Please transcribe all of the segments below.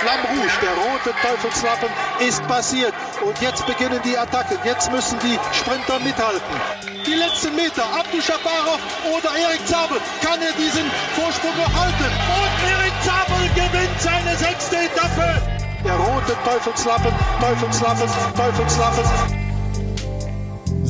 Flamme Rouge, der rote Teufelslappen, ist passiert. Und jetzt beginnen die Attacken. Jetzt müssen die Sprinter mithalten. Die letzten Meter, Abdu Shabarov oder Erik Zabel. Kann er diesen Vorsprung noch halten? Und Erik Zabel gewinnt seine sechste Etappe. Der rote Teufelslappen, Teufelslappen, Teufelslappen.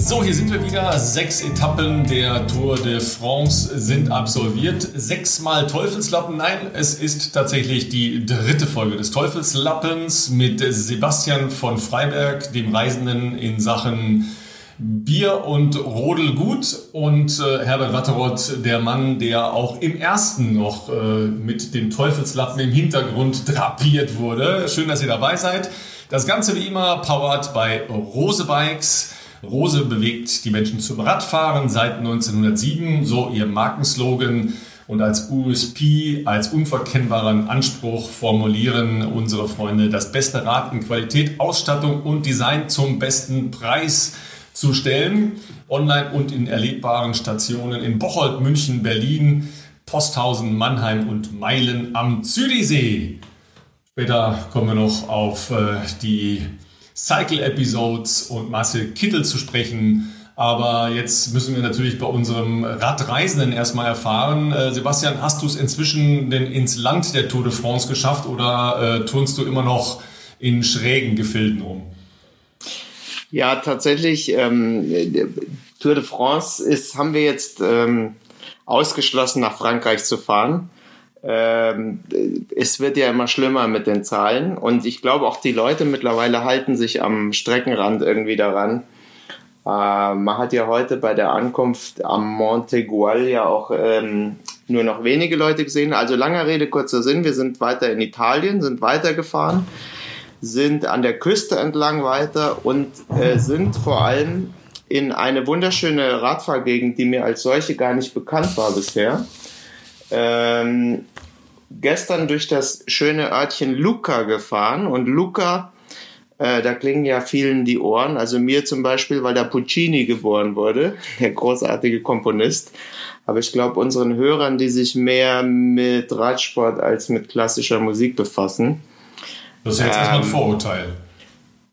So, hier sind wir wieder. Sechs Etappen der Tour de France sind absolviert. Sechsmal Teufelslappen. Nein, es ist tatsächlich die dritte Folge des Teufelslappens mit Sebastian von Freiberg, dem Reisenden in Sachen Bier und Rodelgut und äh, Herbert Watteroth, der Mann, der auch im ersten noch äh, mit dem Teufelslappen im Hintergrund drapiert wurde. Schön, dass ihr dabei seid. Das Ganze wie immer powered bei Rose Bikes. Rose bewegt die Menschen zum Radfahren seit 1907, so ihr Markenslogan. Und als USP, als unverkennbaren Anspruch formulieren unsere Freunde das beste Rad in Qualität, Ausstattung und Design zum besten Preis zu stellen. Online und in erlebbaren Stationen in Bocholt, München, Berlin, Posthausen, Mannheim und Meilen am Zürichsee. Später kommen wir noch auf äh, die Cycle-Episodes und Marcel Kittel zu sprechen. Aber jetzt müssen wir natürlich bei unserem Radreisenden erstmal erfahren. Äh, Sebastian, hast du es inzwischen denn ins Land der Tour de France geschafft oder äh, turnst du immer noch in schrägen Gefilden rum? Ja, tatsächlich. Ähm, Tour de France ist, haben wir jetzt ähm, ausgeschlossen, nach Frankreich zu fahren ähm, es wird ja immer schlimmer mit den Zahlen und ich glaube auch die Leute mittlerweile halten sich am Streckenrand irgendwie daran. Äh, man hat ja heute bei der Ankunft am Monte Gual ja auch ähm, nur noch wenige Leute gesehen. Also langer Rede, kurzer Sinn, wir sind weiter in Italien, sind weitergefahren, sind an der Küste entlang weiter und äh, sind vor allem in eine wunderschöne Radfahrgegend, die mir als solche gar nicht bekannt war bisher ähm, gestern durch das schöne Örtchen Lucca gefahren und Lucca, äh, da klingen ja vielen die Ohren, also mir zum Beispiel, weil da Puccini geboren wurde, der großartige Komponist. Aber ich glaube, unseren Hörern, die sich mehr mit Radsport als mit klassischer Musik befassen. Das ist jetzt ähm, erstmal ein Vorurteil.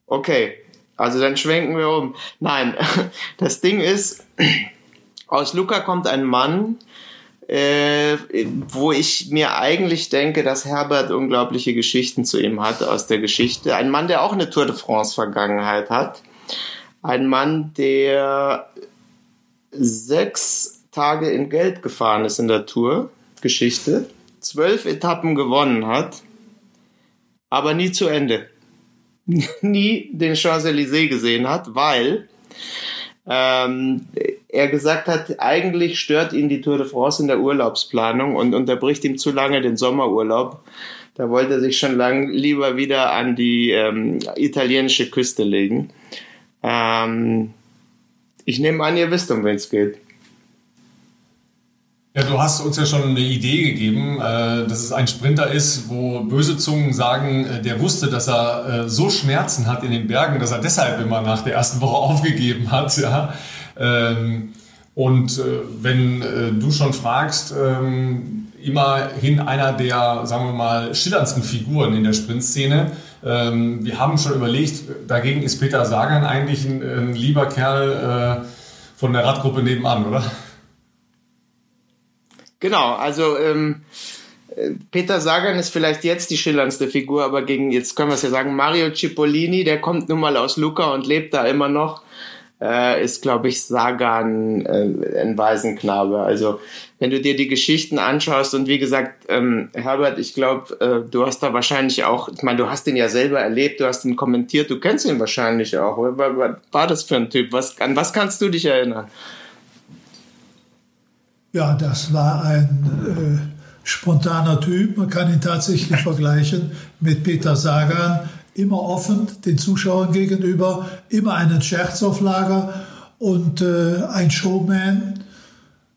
Okay, also dann schwenken wir um. Nein, das Ding ist, aus Luca kommt ein Mann, äh, wo ich mir eigentlich denke, dass Herbert unglaubliche Geschichten zu ihm hat aus der Geschichte. Ein Mann, der auch eine Tour de France Vergangenheit hat. Ein Mann, der sechs Tage in Geld gefahren ist in der Tour Geschichte, zwölf Etappen gewonnen hat, aber nie zu Ende. nie den Champs-Élysées gesehen hat, weil ähm, er gesagt hat, eigentlich stört ihn die Tour de France in der Urlaubsplanung und unterbricht ihm zu lange den Sommerurlaub. Da wollte er sich schon lang lieber wieder an die ähm, italienische Küste legen. Ähm, ich nehme an, ihr wisst, um wen es geht. Ja, du hast uns ja schon eine Idee gegeben, äh, dass es ein Sprinter ist, wo böse Zungen sagen, äh, der wusste, dass er äh, so Schmerzen hat in den Bergen, dass er deshalb immer nach der ersten Woche aufgegeben hat. Ja. Ähm, und wenn du schon fragst, ähm, immerhin einer der, sagen wir mal, schillerndsten Figuren in der Sprintszene. Ähm, wir haben schon überlegt, dagegen ist Peter Sagan eigentlich ein, ein lieber Kerl von der Radgruppe nebenan, oder? Genau, also ähm, äh, Peter Sagan ist vielleicht jetzt die schillerndste Figur, aber gegen, jetzt können wir es ja sagen, Mario Cipollini, der kommt nun mal aus Luca und lebt da immer noch, äh, ist, glaube ich, Sagan äh, ein Waisenknabe. Also wenn du dir die Geschichten anschaust und wie gesagt, ähm, Herbert, ich glaube, äh, du hast da wahrscheinlich auch, ich meine, du hast ihn ja selber erlebt, du hast ihn kommentiert, du kennst ihn wahrscheinlich auch. Was war das für ein Typ? Was, an was kannst du dich erinnern? Ja, das war ein äh, spontaner Typ. Man kann ihn tatsächlich vergleichen mit Peter Sagan. Immer offen den Zuschauern gegenüber, immer einen Scherz auf Lager und äh, ein Showman.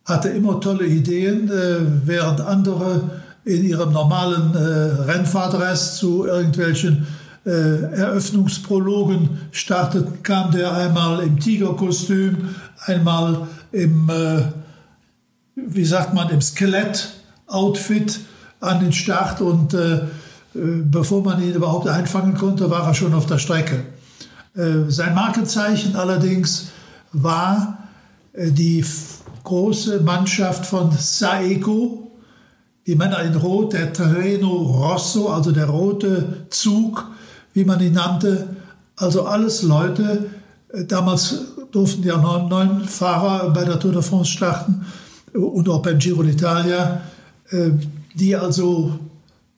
Hatte immer tolle Ideen, äh, während andere in ihrem normalen äh, Rennfahrtdress zu irgendwelchen äh, Eröffnungsprologen starteten, kam der einmal im Tigerkostüm, einmal im äh, wie sagt man, im Skelett-Outfit an den Start und äh, bevor man ihn überhaupt einfangen konnte, war er schon auf der Strecke. Sein Markenzeichen allerdings war die große Mannschaft von Saeco, die Männer in Rot, der Treno Rosso, also der rote Zug, wie man ihn nannte. Also alles Leute, damals durften ja neun, neun Fahrer bei der Tour de France starten und auch beim Giro d'Italia, die also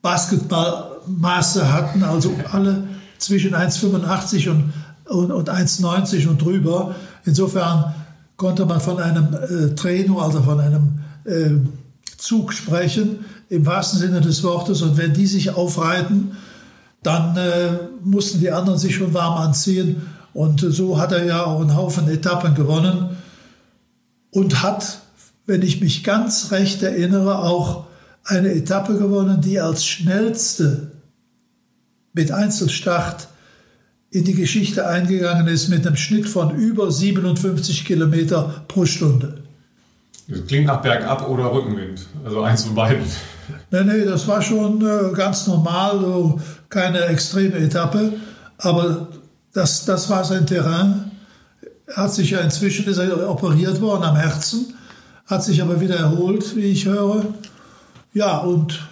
Basketballmaße hatten, also alle zwischen 1,85 und, und, und 1,90 und drüber. Insofern konnte man von einem äh, Traino, also von einem äh, Zug sprechen, im wahrsten Sinne des Wortes. Und wenn die sich aufreiten, dann äh, mussten die anderen sich schon warm anziehen. Und so hat er ja auch einen Haufen Etappen gewonnen und hat, wenn ich mich ganz recht erinnere, auch eine Etappe gewonnen, die als schnellste mit Einzelstart in die Geschichte eingegangen ist mit einem Schnitt von über 57 Kilometer pro Stunde. Das klingt nach Bergab oder Rückenwind, also eins von beiden. Nee, nee, das war schon äh, ganz normal, so keine extreme Etappe, aber das, das war sein Terrain. Er hat sich ja inzwischen ist er operiert worden am Herzen, hat sich aber wieder erholt, wie ich höre. Ja, und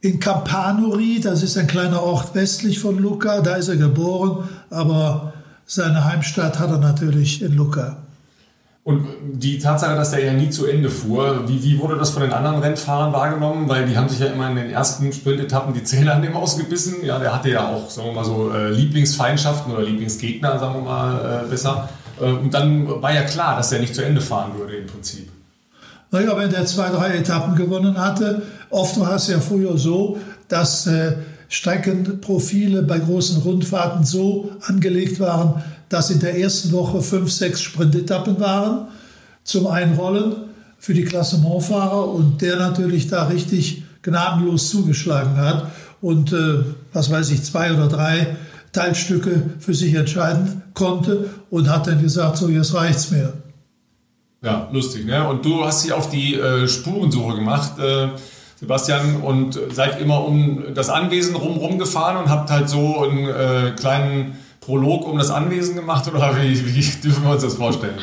in Campanori, das ist ein kleiner Ort westlich von Lucca, da ist er geboren, aber seine Heimstadt hat er natürlich in Lucca. Und die Tatsache, dass der ja nie zu Ende fuhr, wie, wie wurde das von den anderen Rennfahrern wahrgenommen? Weil die haben sich ja immer in den ersten Sprintetappen die Zähne an dem ausgebissen. Ja, der hatte ja auch, sagen wir mal so, äh, Lieblingsfeindschaften oder Lieblingsgegner, sagen wir mal äh, besser. Äh, und dann war ja klar, dass er nicht zu Ende fahren würde im Prinzip. Naja, wenn der zwei, drei Etappen gewonnen hatte, oft war es ja früher so, dass äh, Streckenprofile bei großen Rundfahrten so angelegt waren, dass in der ersten Woche fünf, sechs Sprintetappen waren zum Einrollen für die Klassementfahrer und der natürlich da richtig gnadenlos zugeschlagen hat und äh, was weiß ich, zwei oder drei Teilstücke für sich entscheiden konnte und hat dann gesagt, so jetzt reicht's mir. Ja, lustig, ne? Und du hast dich auf die äh, Spurensuche gemacht, äh, Sebastian, und seid immer um das Anwesen rumrum gefahren und habt halt so einen äh, kleinen Prolog um das Anwesen gemacht oder wie, wie dürfen wir uns das vorstellen?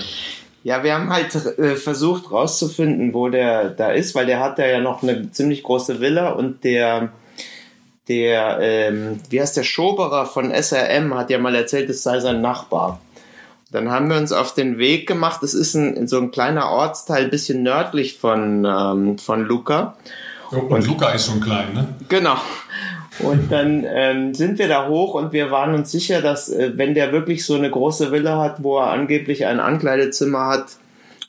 Ja, wir haben halt äh, versucht rauszufinden, wo der da ist, weil der hat ja noch eine ziemlich große Villa und der der, ähm, wie heißt der Schoberer von SRM hat ja mal erzählt, es sei sein Nachbar. Dann haben wir uns auf den Weg gemacht. Das ist ein, so ein kleiner Ortsteil, bisschen nördlich von, ähm, von Luca. Oh, und, und Luca ist schon klein, ne? Genau. Und dann ähm, sind wir da hoch und wir waren uns sicher, dass äh, wenn der wirklich so eine große Villa hat, wo er angeblich ein Ankleidezimmer hat,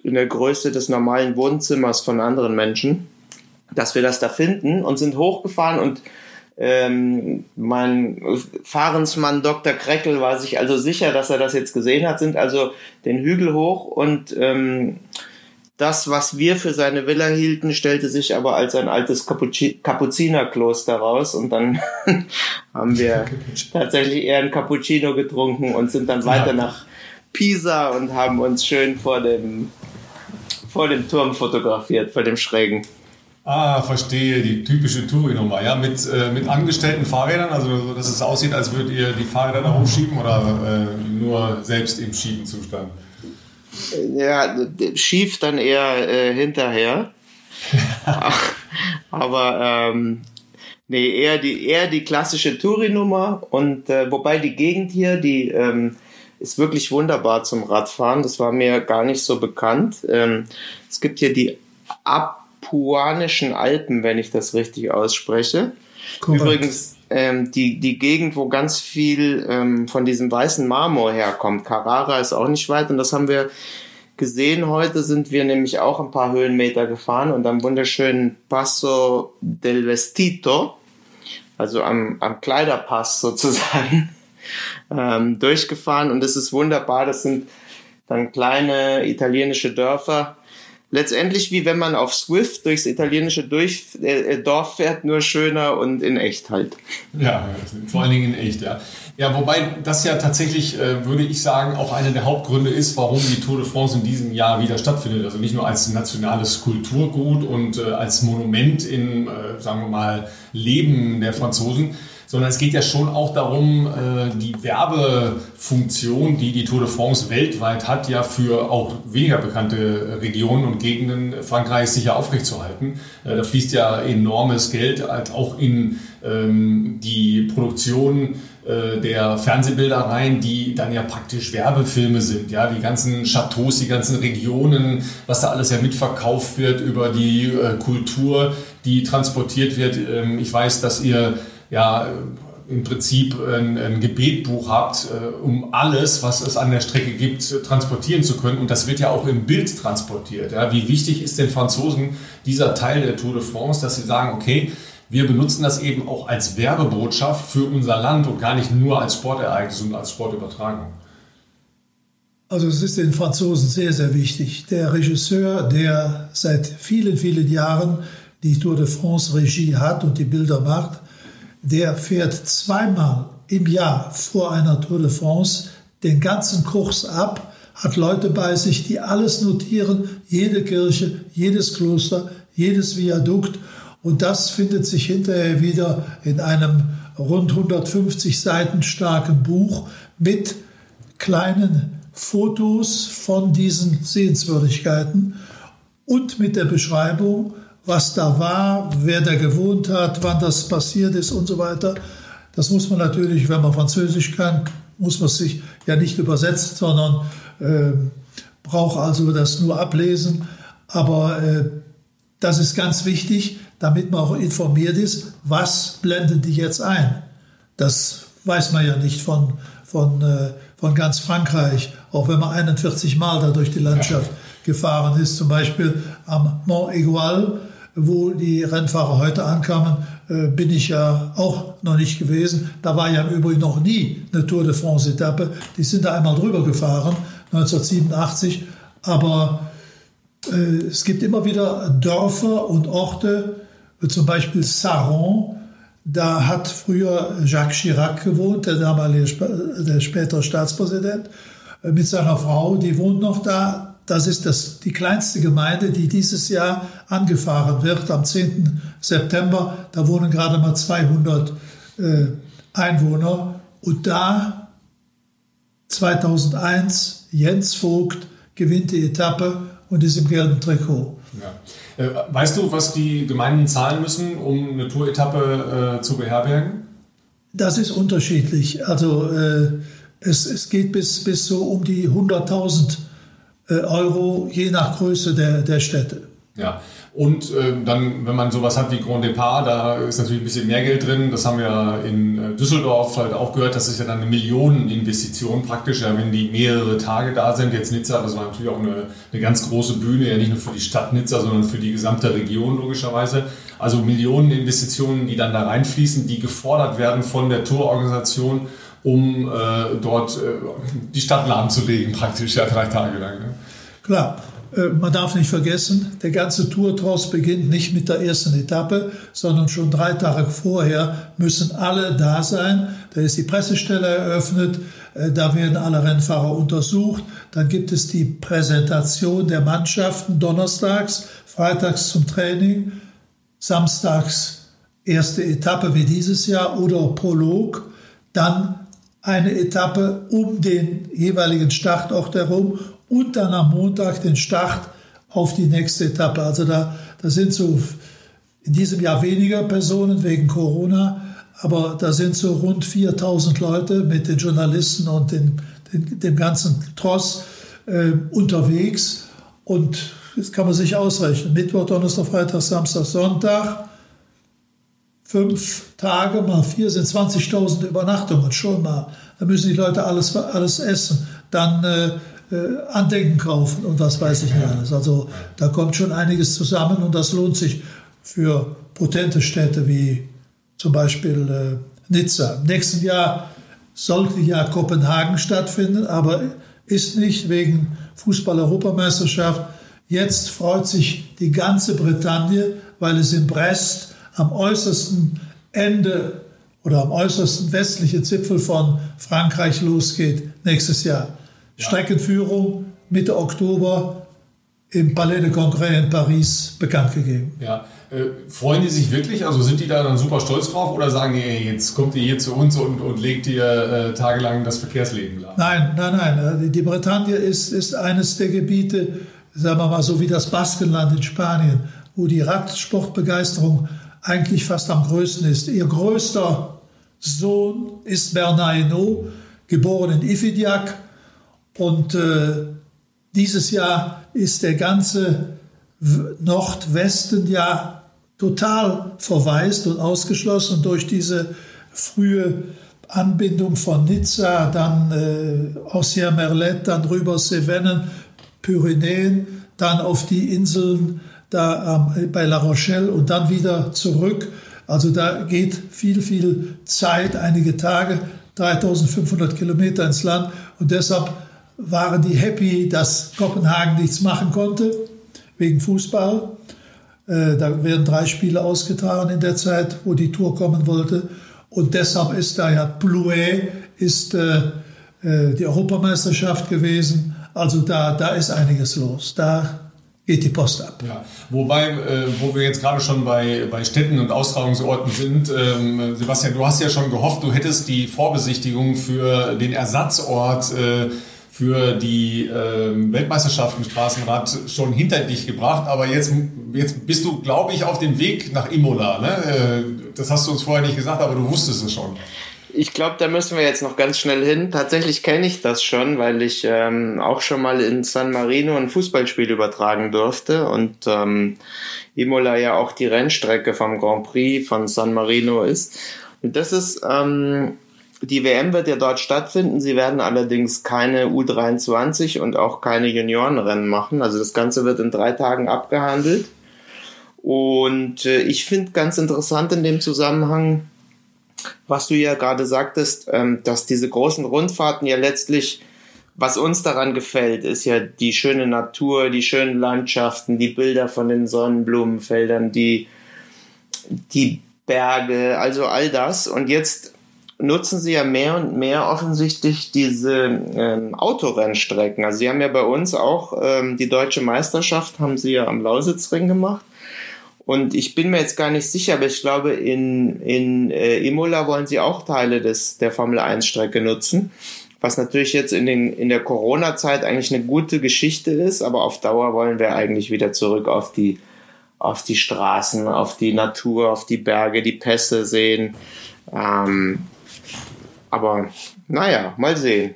in der Größe des normalen Wohnzimmers von anderen Menschen, dass wir das da finden und sind hochgefahren und ähm, mein Fahrensmann Dr. Kreckel war sich also sicher, dass er das jetzt gesehen hat, sind also den Hügel hoch und ähm, das, was wir für seine Villa hielten, stellte sich aber als ein altes Kapuzi Kapuzinerkloster raus und dann haben wir tatsächlich eher ein Cappuccino getrunken und sind dann weiter nach Pisa und haben uns schön vor dem, vor dem Turm fotografiert, vor dem Schrägen. Ah, verstehe, die typische Touri-Nummer, ja, mit, äh, mit angestellten Fahrrädern, also dass es aussieht, als würdet ihr die Fahrräder da hochschieben oder äh, nur selbst im Schiebenzustand? Ja, schief dann eher äh, hinterher. Aber ähm, nee, eher die, eher die klassische Touri-Nummer und äh, wobei die Gegend hier, die ähm, ist wirklich wunderbar zum Radfahren, das war mir gar nicht so bekannt. Ähm, es gibt hier die Ab Papuanischen Alpen, wenn ich das richtig ausspreche. Korrekt. Übrigens ähm, die, die Gegend, wo ganz viel ähm, von diesem weißen Marmor herkommt. Carrara ist auch nicht weit und das haben wir gesehen. Heute sind wir nämlich auch ein paar Höhenmeter gefahren und am wunderschönen Passo del Vestito, also am, am Kleiderpass sozusagen, ähm, durchgefahren und es ist wunderbar. Das sind dann kleine italienische Dörfer letztendlich wie wenn man auf Swift durchs italienische durch, äh, Dorf fährt, nur schöner und in echt halt. Ja, vor allen Dingen in echt, ja. Ja, wobei das ja tatsächlich, äh, würde ich sagen, auch einer der Hauptgründe ist, warum die Tour de France in diesem Jahr wieder stattfindet. Also nicht nur als nationales Kulturgut und äh, als Monument im, äh, sagen wir mal, Leben der Franzosen, sondern es geht ja schon auch darum, äh, die Werbefunktion, die die Tour de France weltweit hat, ja für auch weniger bekannte Regionen und Gegenden Frankreichs sicher aufrechtzuerhalten. Äh, da fließt ja enormes Geld halt auch in ähm, die Produktion äh, der Fernsehbilder rein, die dann ja praktisch Werbefilme sind. Ja, die ganzen Chateaus, die ganzen Regionen, was da alles ja mitverkauft wird über die Kultur, die transportiert wird. Ähm, ich weiß, dass ihr ja im Prinzip ein, ein Gebetbuch habt, äh, um alles, was es an der Strecke gibt, transportieren zu können. Und das wird ja auch im Bild transportiert. Ja. Wie wichtig ist den Franzosen dieser Teil der Tour de France, dass sie sagen, okay, wir benutzen das eben auch als Werbebotschaft für unser Land und gar nicht nur als Sportereignis und als Sportübertragung. Also es ist den Franzosen sehr, sehr wichtig. Der Regisseur, der seit vielen, vielen Jahren die Tour de France Regie hat und die Bilder macht, der fährt zweimal im Jahr vor einer Tour de France den ganzen Kurs ab, hat Leute bei sich, die alles notieren, jede Kirche, jedes Kloster, jedes Viadukt. Und das findet sich hinterher wieder in einem rund 150 Seiten starken Buch mit kleinen Fotos von diesen Sehenswürdigkeiten und mit der Beschreibung, was da war, wer da gewohnt hat, wann das passiert ist und so weiter. Das muss man natürlich, wenn man Französisch kann, muss man sich ja nicht übersetzen, sondern äh, braucht also das nur ablesen. Aber äh, das ist ganz wichtig, damit man auch informiert ist, was blenden die jetzt ein. Das weiß man ja nicht von, von, äh, von ganz Frankreich, auch wenn man 41 Mal da durch die Landschaft gefahren ist, zum Beispiel am Mont Aigual wo die Rennfahrer heute ankamen, äh, bin ich ja auch noch nicht gewesen. Da war ja im Übrigen noch nie eine Tour de France-Etappe. Die sind da einmal drüber gefahren, 1987. Aber äh, es gibt immer wieder Dörfer und Orte, zum Beispiel Saron. Da hat früher Jacques Chirac gewohnt, der damalige, der spätere Staatspräsident, äh, mit seiner Frau. Die wohnt noch da das ist das, die kleinste Gemeinde, die dieses Jahr angefahren wird am 10. September. Da wohnen gerade mal 200 äh, Einwohner. Und da 2001 Jens Vogt gewinnt die Etappe und ist im gelben Trikot. Ja. Äh, weißt du, was die Gemeinden zahlen müssen, um eine Tour-Etappe äh, zu beherbergen? Das ist unterschiedlich. Also äh, es, es geht bis, bis so um die 100.000 äh, Euro, je nach Größe der, der Städte. Ja, und äh, dann, wenn man sowas hat wie Grand Depart, da ist natürlich ein bisschen mehr Geld drin. Das haben wir in äh, Düsseldorf halt auch gehört. Das ist ja dann eine Millioneninvestition praktisch, ja, wenn die mehrere Tage da sind. Jetzt Nizza, das war natürlich auch eine, eine ganz große Bühne, ja nicht nur für die Stadt Nizza, sondern für die gesamte Region logischerweise. Also Millioneninvestitionen, die dann da reinfließen, die gefordert werden von der Tourorganisation um äh, dort äh, die Stadt lahmzulegen, praktisch ja drei Tage lang. Ne? Klar, äh, man darf nicht vergessen, der ganze Tourtross beginnt nicht mit der ersten Etappe, sondern schon drei Tage vorher müssen alle da sein. Da ist die Pressestelle eröffnet, äh, da werden alle Rennfahrer untersucht. Dann gibt es die Präsentation der Mannschaften donnerstags, freitags zum Training, samstags erste Etappe wie dieses Jahr oder Prolog. Dann eine Etappe um den jeweiligen Startort herum und dann am Montag den Start auf die nächste Etappe. Also da, da sind so in diesem Jahr weniger Personen wegen Corona, aber da sind so rund 4000 Leute mit den Journalisten und den, den, dem ganzen Tross äh, unterwegs. Und das kann man sich ausrechnen. Mittwoch, Donnerstag, Freitag, Samstag, Sonntag fünf Tage mal vier sind 20.000 Übernachtungen schon mal. Da müssen die Leute alles, alles essen, dann äh, äh, Andenken kaufen und was weiß ich nicht alles. Also da kommt schon einiges zusammen und das lohnt sich für potente Städte wie zum Beispiel äh, Nizza. Im nächsten Jahr sollte ja Kopenhagen stattfinden, aber ist nicht wegen Fußball-Europameisterschaft. Jetzt freut sich die ganze Bretagne, weil es in Brest am äußersten Ende oder am äußersten westlichen Zipfel von Frankreich losgeht nächstes Jahr. Ja. Streckenführung Mitte Oktober im Palais de Congrès in Paris bekannt gegeben. Ja. Äh, freuen die sich wirklich? Also sind die da dann super stolz drauf oder sagen die, jetzt kommt ihr hier zu uns und, und legt ihr äh, tagelang das Verkehrsleben lahm? Nein, nein, nein. Äh, die Bretagne ist, ist eines der Gebiete, sagen wir mal so wie das Baskenland in Spanien, wo die Radsportbegeisterung eigentlich fast am größten ist. Ihr größter Sohn ist Bernard Hinault, geboren in Ifidiak. Und äh, dieses Jahr ist der ganze Nordwesten ja total verwaist und ausgeschlossen durch diese frühe Anbindung von Nizza, dann äh, Ancien Merlet, dann rüber Cevennen, Pyrenäen, dann auf die Inseln da ähm, bei La Rochelle und dann wieder zurück. Also da geht viel, viel Zeit, einige Tage, 3500 Kilometer ins Land und deshalb waren die happy, dass Kopenhagen nichts machen konnte wegen Fußball. Äh, da werden drei Spiele ausgetragen in der Zeit, wo die Tour kommen wollte. Und deshalb ist da ja Plouet ist äh, äh, die Europameisterschaft gewesen. Also da, da ist einiges los. Da geht die Post ab. Ja. Wobei, äh, wo wir jetzt gerade schon bei, bei Städten und Austragungsorten sind, ähm, Sebastian, du hast ja schon gehofft, du hättest die Vorbesichtigung für den Ersatzort äh, für die äh, Weltmeisterschaften Straßenrad schon hinter dich gebracht, aber jetzt, jetzt bist du, glaube ich, auf dem Weg nach Imola. Ne? Äh, das hast du uns vorher nicht gesagt, aber du wusstest es schon. Ich glaube, da müssen wir jetzt noch ganz schnell hin. Tatsächlich kenne ich das schon, weil ich ähm, auch schon mal in San Marino ein Fußballspiel übertragen durfte und ähm, Imola ja auch die Rennstrecke vom Grand Prix von San Marino ist. Und das ist ähm, die WM wird ja dort stattfinden. Sie werden allerdings keine U23 und auch keine Juniorenrennen machen. Also das Ganze wird in drei Tagen abgehandelt. Und äh, ich finde ganz interessant in dem Zusammenhang, was du ja gerade sagtest, ähm, dass diese großen Rundfahrten ja letztlich, was uns daran gefällt, ist ja die schöne Natur, die schönen Landschaften, die Bilder von den Sonnenblumenfeldern, die, die Berge, also all das. Und jetzt nutzen sie ja mehr und mehr offensichtlich diese ähm, Autorennstrecken. Also sie haben ja bei uns auch ähm, die deutsche Meisterschaft, haben sie ja am Lausitzring gemacht. Und ich bin mir jetzt gar nicht sicher, aber ich glaube, in, in äh, Imola wollen sie auch Teile des, der Formel 1 Strecke nutzen. Was natürlich jetzt in, den, in der Corona-Zeit eigentlich eine gute Geschichte ist, aber auf Dauer wollen wir eigentlich wieder zurück auf die, auf die Straßen, auf die Natur, auf die Berge, die Pässe sehen. Ähm, aber naja, mal sehen.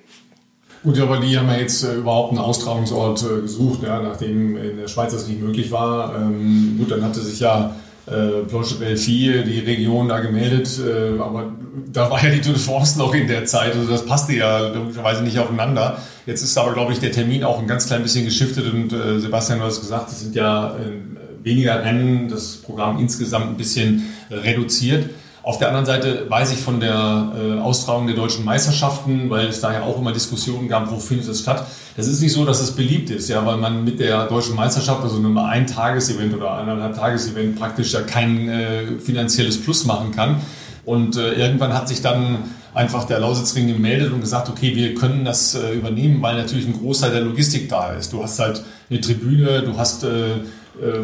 Gut, aber die haben ja jetzt äh, überhaupt einen Austragungsort äh, gesucht, ja, nachdem in der Schweiz das nicht möglich war. Ähm, gut, dann hatte sich ja äh, Planche Belfi, die Region da gemeldet, äh, aber da war ja die Tour de France noch in der Zeit, also das passte ja logischerweise nicht aufeinander. Jetzt ist aber, glaube ich, der Termin auch ein ganz klein bisschen geschiftet und äh, Sebastian, du hast gesagt, es sind ja äh, weniger Rennen, das Programm insgesamt ein bisschen reduziert. Auf der anderen Seite weiß ich von der äh, Austragung der deutschen Meisterschaften, weil es da ja auch immer Diskussionen gab, wo findet es statt. Das ist nicht so, dass es beliebt ist, ja, weil man mit der deutschen Meisterschaft, also einem Ein-Tages-Event oder eineinhalb Tages-Event praktisch ja kein äh, finanzielles Plus machen kann. Und äh, irgendwann hat sich dann einfach der Lausitzring gemeldet und gesagt, okay, wir können das äh, übernehmen, weil natürlich ein Großteil der Logistik da ist. Du hast halt eine Tribüne, du hast äh,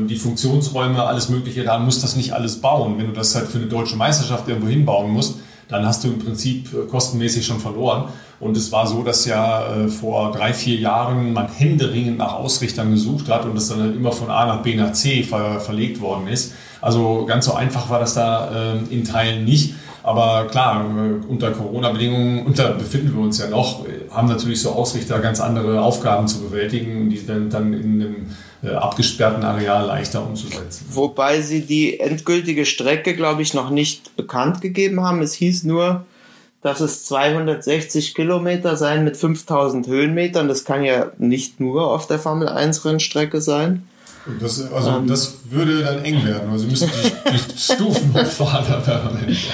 die Funktionsräume, alles Mögliche, da musst du das nicht alles bauen. Wenn du das halt für eine deutsche Meisterschaft irgendwo hinbauen musst, dann hast du im Prinzip äh, kostenmäßig schon verloren. Und es war so, dass ja äh, vor drei, vier Jahren man händeringend nach Ausrichtern gesucht hat und das dann halt immer von A nach B nach C ver verlegt worden ist. Also ganz so einfach war das da äh, in Teilen nicht. Aber klar, äh, unter Corona-Bedingungen, unter befinden wir uns ja noch, haben natürlich so Ausrichter ganz andere Aufgaben zu bewältigen, die dann, dann in einem abgesperrten Areal leichter umzusetzen. Wobei sie die endgültige Strecke, glaube ich, noch nicht bekannt gegeben haben. Es hieß nur, dass es 260 Kilometer sein mit 5000 Höhenmetern. Das kann ja nicht nur auf der Formel 1 Rennstrecke sein. Das, also ähm, das würde dann eng werden. Also müssen die, die Stufen hochfahren permanent.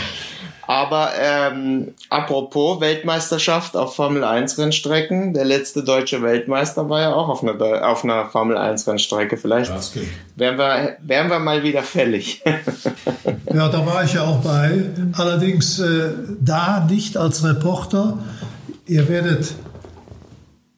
Aber ähm, apropos Weltmeisterschaft auf Formel 1 Rennstrecken, der letzte deutsche Weltmeister war ja auch auf einer, auf einer Formel 1 Rennstrecke. Vielleicht wären wir, wären wir mal wieder fällig. ja, da war ich ja auch bei. Allerdings äh, da nicht als Reporter. Ihr werdet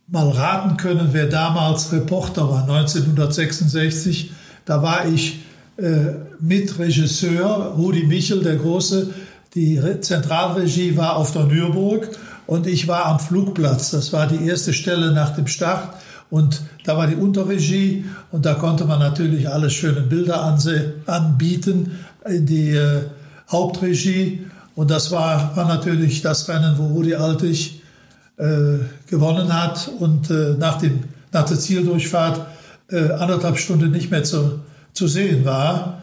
mal raten können, wer damals Reporter war, 1966. Da war ich äh, Mitregisseur, Rudi Michel, der Große, die Zentralregie war auf der Nürburg und ich war am Flugplatz. Das war die erste Stelle nach dem Start. Und da war die Unterregie und da konnte man natürlich alle schönen Bilder anbieten in die äh, Hauptregie. Und das war, war natürlich das Rennen, wo Rudi Altig äh, gewonnen hat und äh, nach, dem, nach der Zieldurchfahrt äh, anderthalb Stunden nicht mehr zu, zu sehen war.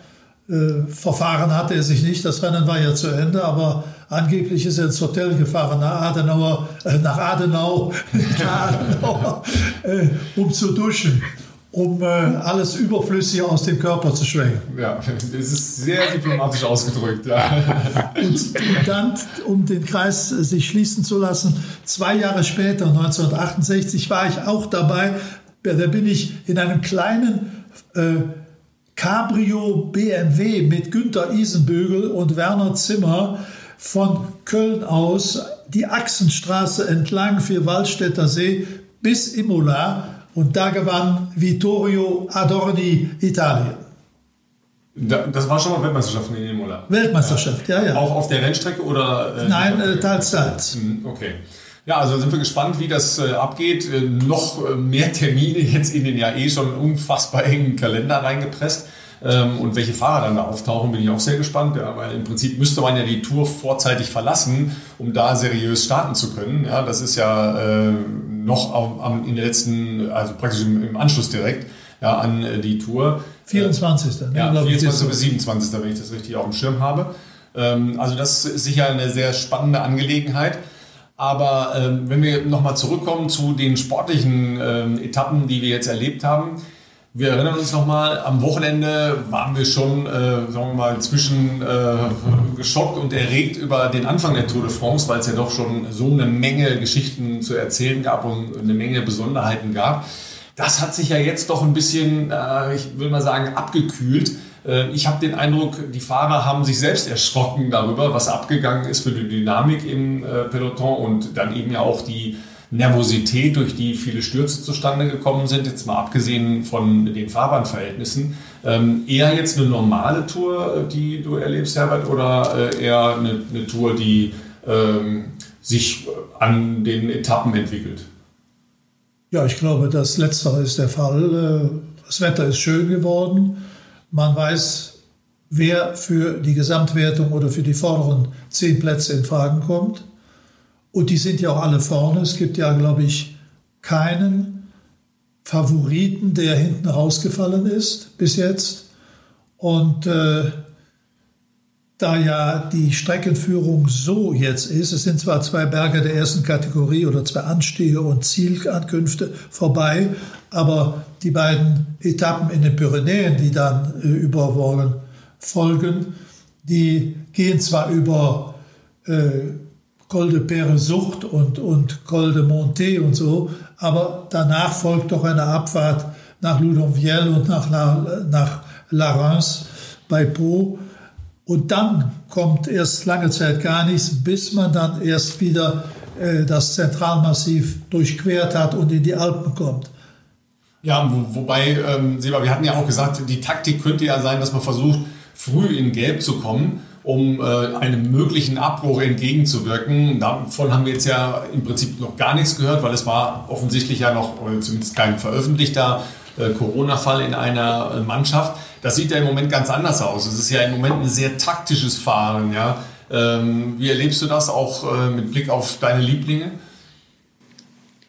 Äh, verfahren hatte er sich nicht, das Rennen war ja zu Ende, aber angeblich ist er ins Hotel gefahren nach Adenauer, äh, nach Adenau, nach Adenauer äh, um zu duschen, um äh, alles Überflüssige aus dem Körper zu schwenken. Ja, das ist sehr diplomatisch ausgedrückt. Ja. Und, und dann, um den Kreis äh, sich schließen zu lassen, zwei Jahre später, 1968, war ich auch dabei. Da bin ich in einem kleinen äh, Cabrio BMW mit Günter Isenbügel und Werner Zimmer von Köln aus die Achsenstraße entlang für Waldstätter See bis Imola und da gewann Vittorio Adorni Italien. Das war schon mal Weltmeisterschaft in Imola. Weltmeisterschaft, ja, ja. Auch auf der Rennstrecke oder? Äh, Nein, äh, teils, teils. Okay. Ja, also sind wir gespannt, wie das äh, abgeht. Äh, noch äh, mehr Termine jetzt in den ja eh schon unfassbar engen Kalender reingepresst. Ähm, und welche Fahrer dann da auftauchen, bin ich auch sehr gespannt. Ja, weil im Prinzip müsste man ja die Tour vorzeitig verlassen, um da seriös starten zu können. Ja, das ist ja äh, noch am, in der letzten, also praktisch im, im Anschluss direkt ja, an äh, die Tour. 24. Ne, ja, 24. bis 27. wenn ich das richtig auf dem Schirm habe. Ähm, also das ist sicher eine sehr spannende Angelegenheit. Aber ähm, wenn wir nochmal zurückkommen zu den sportlichen ähm, Etappen, die wir jetzt erlebt haben, wir erinnern uns nochmal, am Wochenende waren wir schon, äh, sagen wir mal, zwischen äh, geschockt und erregt über den Anfang der Tour de France, weil es ja doch schon so eine Menge Geschichten zu erzählen gab und eine Menge Besonderheiten gab. Das hat sich ja jetzt doch ein bisschen, äh, ich will mal sagen, abgekühlt. Äh, ich habe den Eindruck, die Fahrer haben sich selbst erschrocken darüber, was abgegangen ist für die Dynamik im äh, Peloton und dann eben ja auch die Nervosität, durch die viele Stürze zustande gekommen sind, jetzt mal abgesehen von den Fahrbahnverhältnissen. Ähm, eher jetzt eine normale Tour, die du erlebst, Herbert, oder äh, eher eine, eine, Tour, die ähm, sich an den Etappen entwickelt? Ja, ich glaube, das Letztere ist der Fall. Das Wetter ist schön geworden. Man weiß, wer für die Gesamtwertung oder für die vorderen zehn Plätze in Fragen kommt. Und die sind ja auch alle vorne. Es gibt ja, glaube ich, keinen Favoriten, der hinten rausgefallen ist bis jetzt. Und äh, da ja die Streckenführung so jetzt ist, es sind zwar zwei Berge der ersten Kategorie oder zwei Anstiege und Zielankünfte vorbei, aber die beiden Etappen in den Pyrenäen, die dann äh, übermorgen folgen, die gehen zwar über äh, Col de Pere Sucht und, und Col de Monte und so, aber danach folgt doch eine Abfahrt nach Ludonvielle und nach, La, nach Larens bei Po. Und dann kommt erst lange Zeit gar nichts, bis man dann erst wieder äh, das Zentralmassiv durchquert hat und in die Alpen kommt. Ja, wo, wobei, ähm, Seba, wir hatten ja auch gesagt, die Taktik könnte ja sein, dass man versucht, früh in Gelb zu kommen, um äh, einem möglichen Abbruch entgegenzuwirken. Davon haben wir jetzt ja im Prinzip noch gar nichts gehört, weil es war offensichtlich ja noch, zumindest kein veröffentlichter äh, Corona-Fall in einer äh, Mannschaft. Das sieht ja im Moment ganz anders aus. Es ist ja im Moment ein sehr taktisches Fahren. Ja? Ähm, wie erlebst du das auch äh, mit Blick auf deine Lieblinge?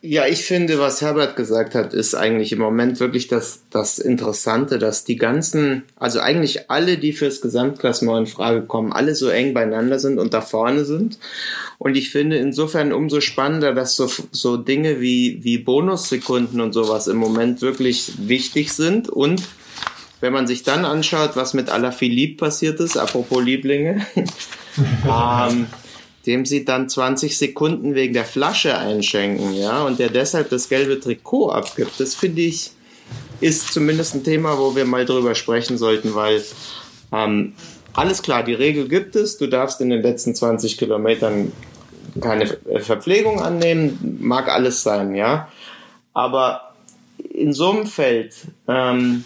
Ja, ich finde, was Herbert gesagt hat, ist eigentlich im Moment wirklich das, das Interessante, dass die ganzen, also eigentlich alle, die fürs Gesamtklassement in Frage kommen, alle so eng beieinander sind und da vorne sind. Und ich finde insofern umso spannender, dass so, so Dinge wie, wie Bonussekunden und sowas im Moment wirklich wichtig sind und wenn man sich dann anschaut, was mit Alaphilippe passiert ist, apropos Lieblinge, ähm, dem sie dann 20 Sekunden wegen der Flasche einschenken, ja, und der deshalb das gelbe Trikot abgibt, das finde ich, ist zumindest ein Thema, wo wir mal drüber sprechen sollten, weil ähm, alles klar, die Regel gibt es, du darfst in den letzten 20 Kilometern keine Verpflegung annehmen, mag alles sein, ja, aber in so einem Feld, ähm,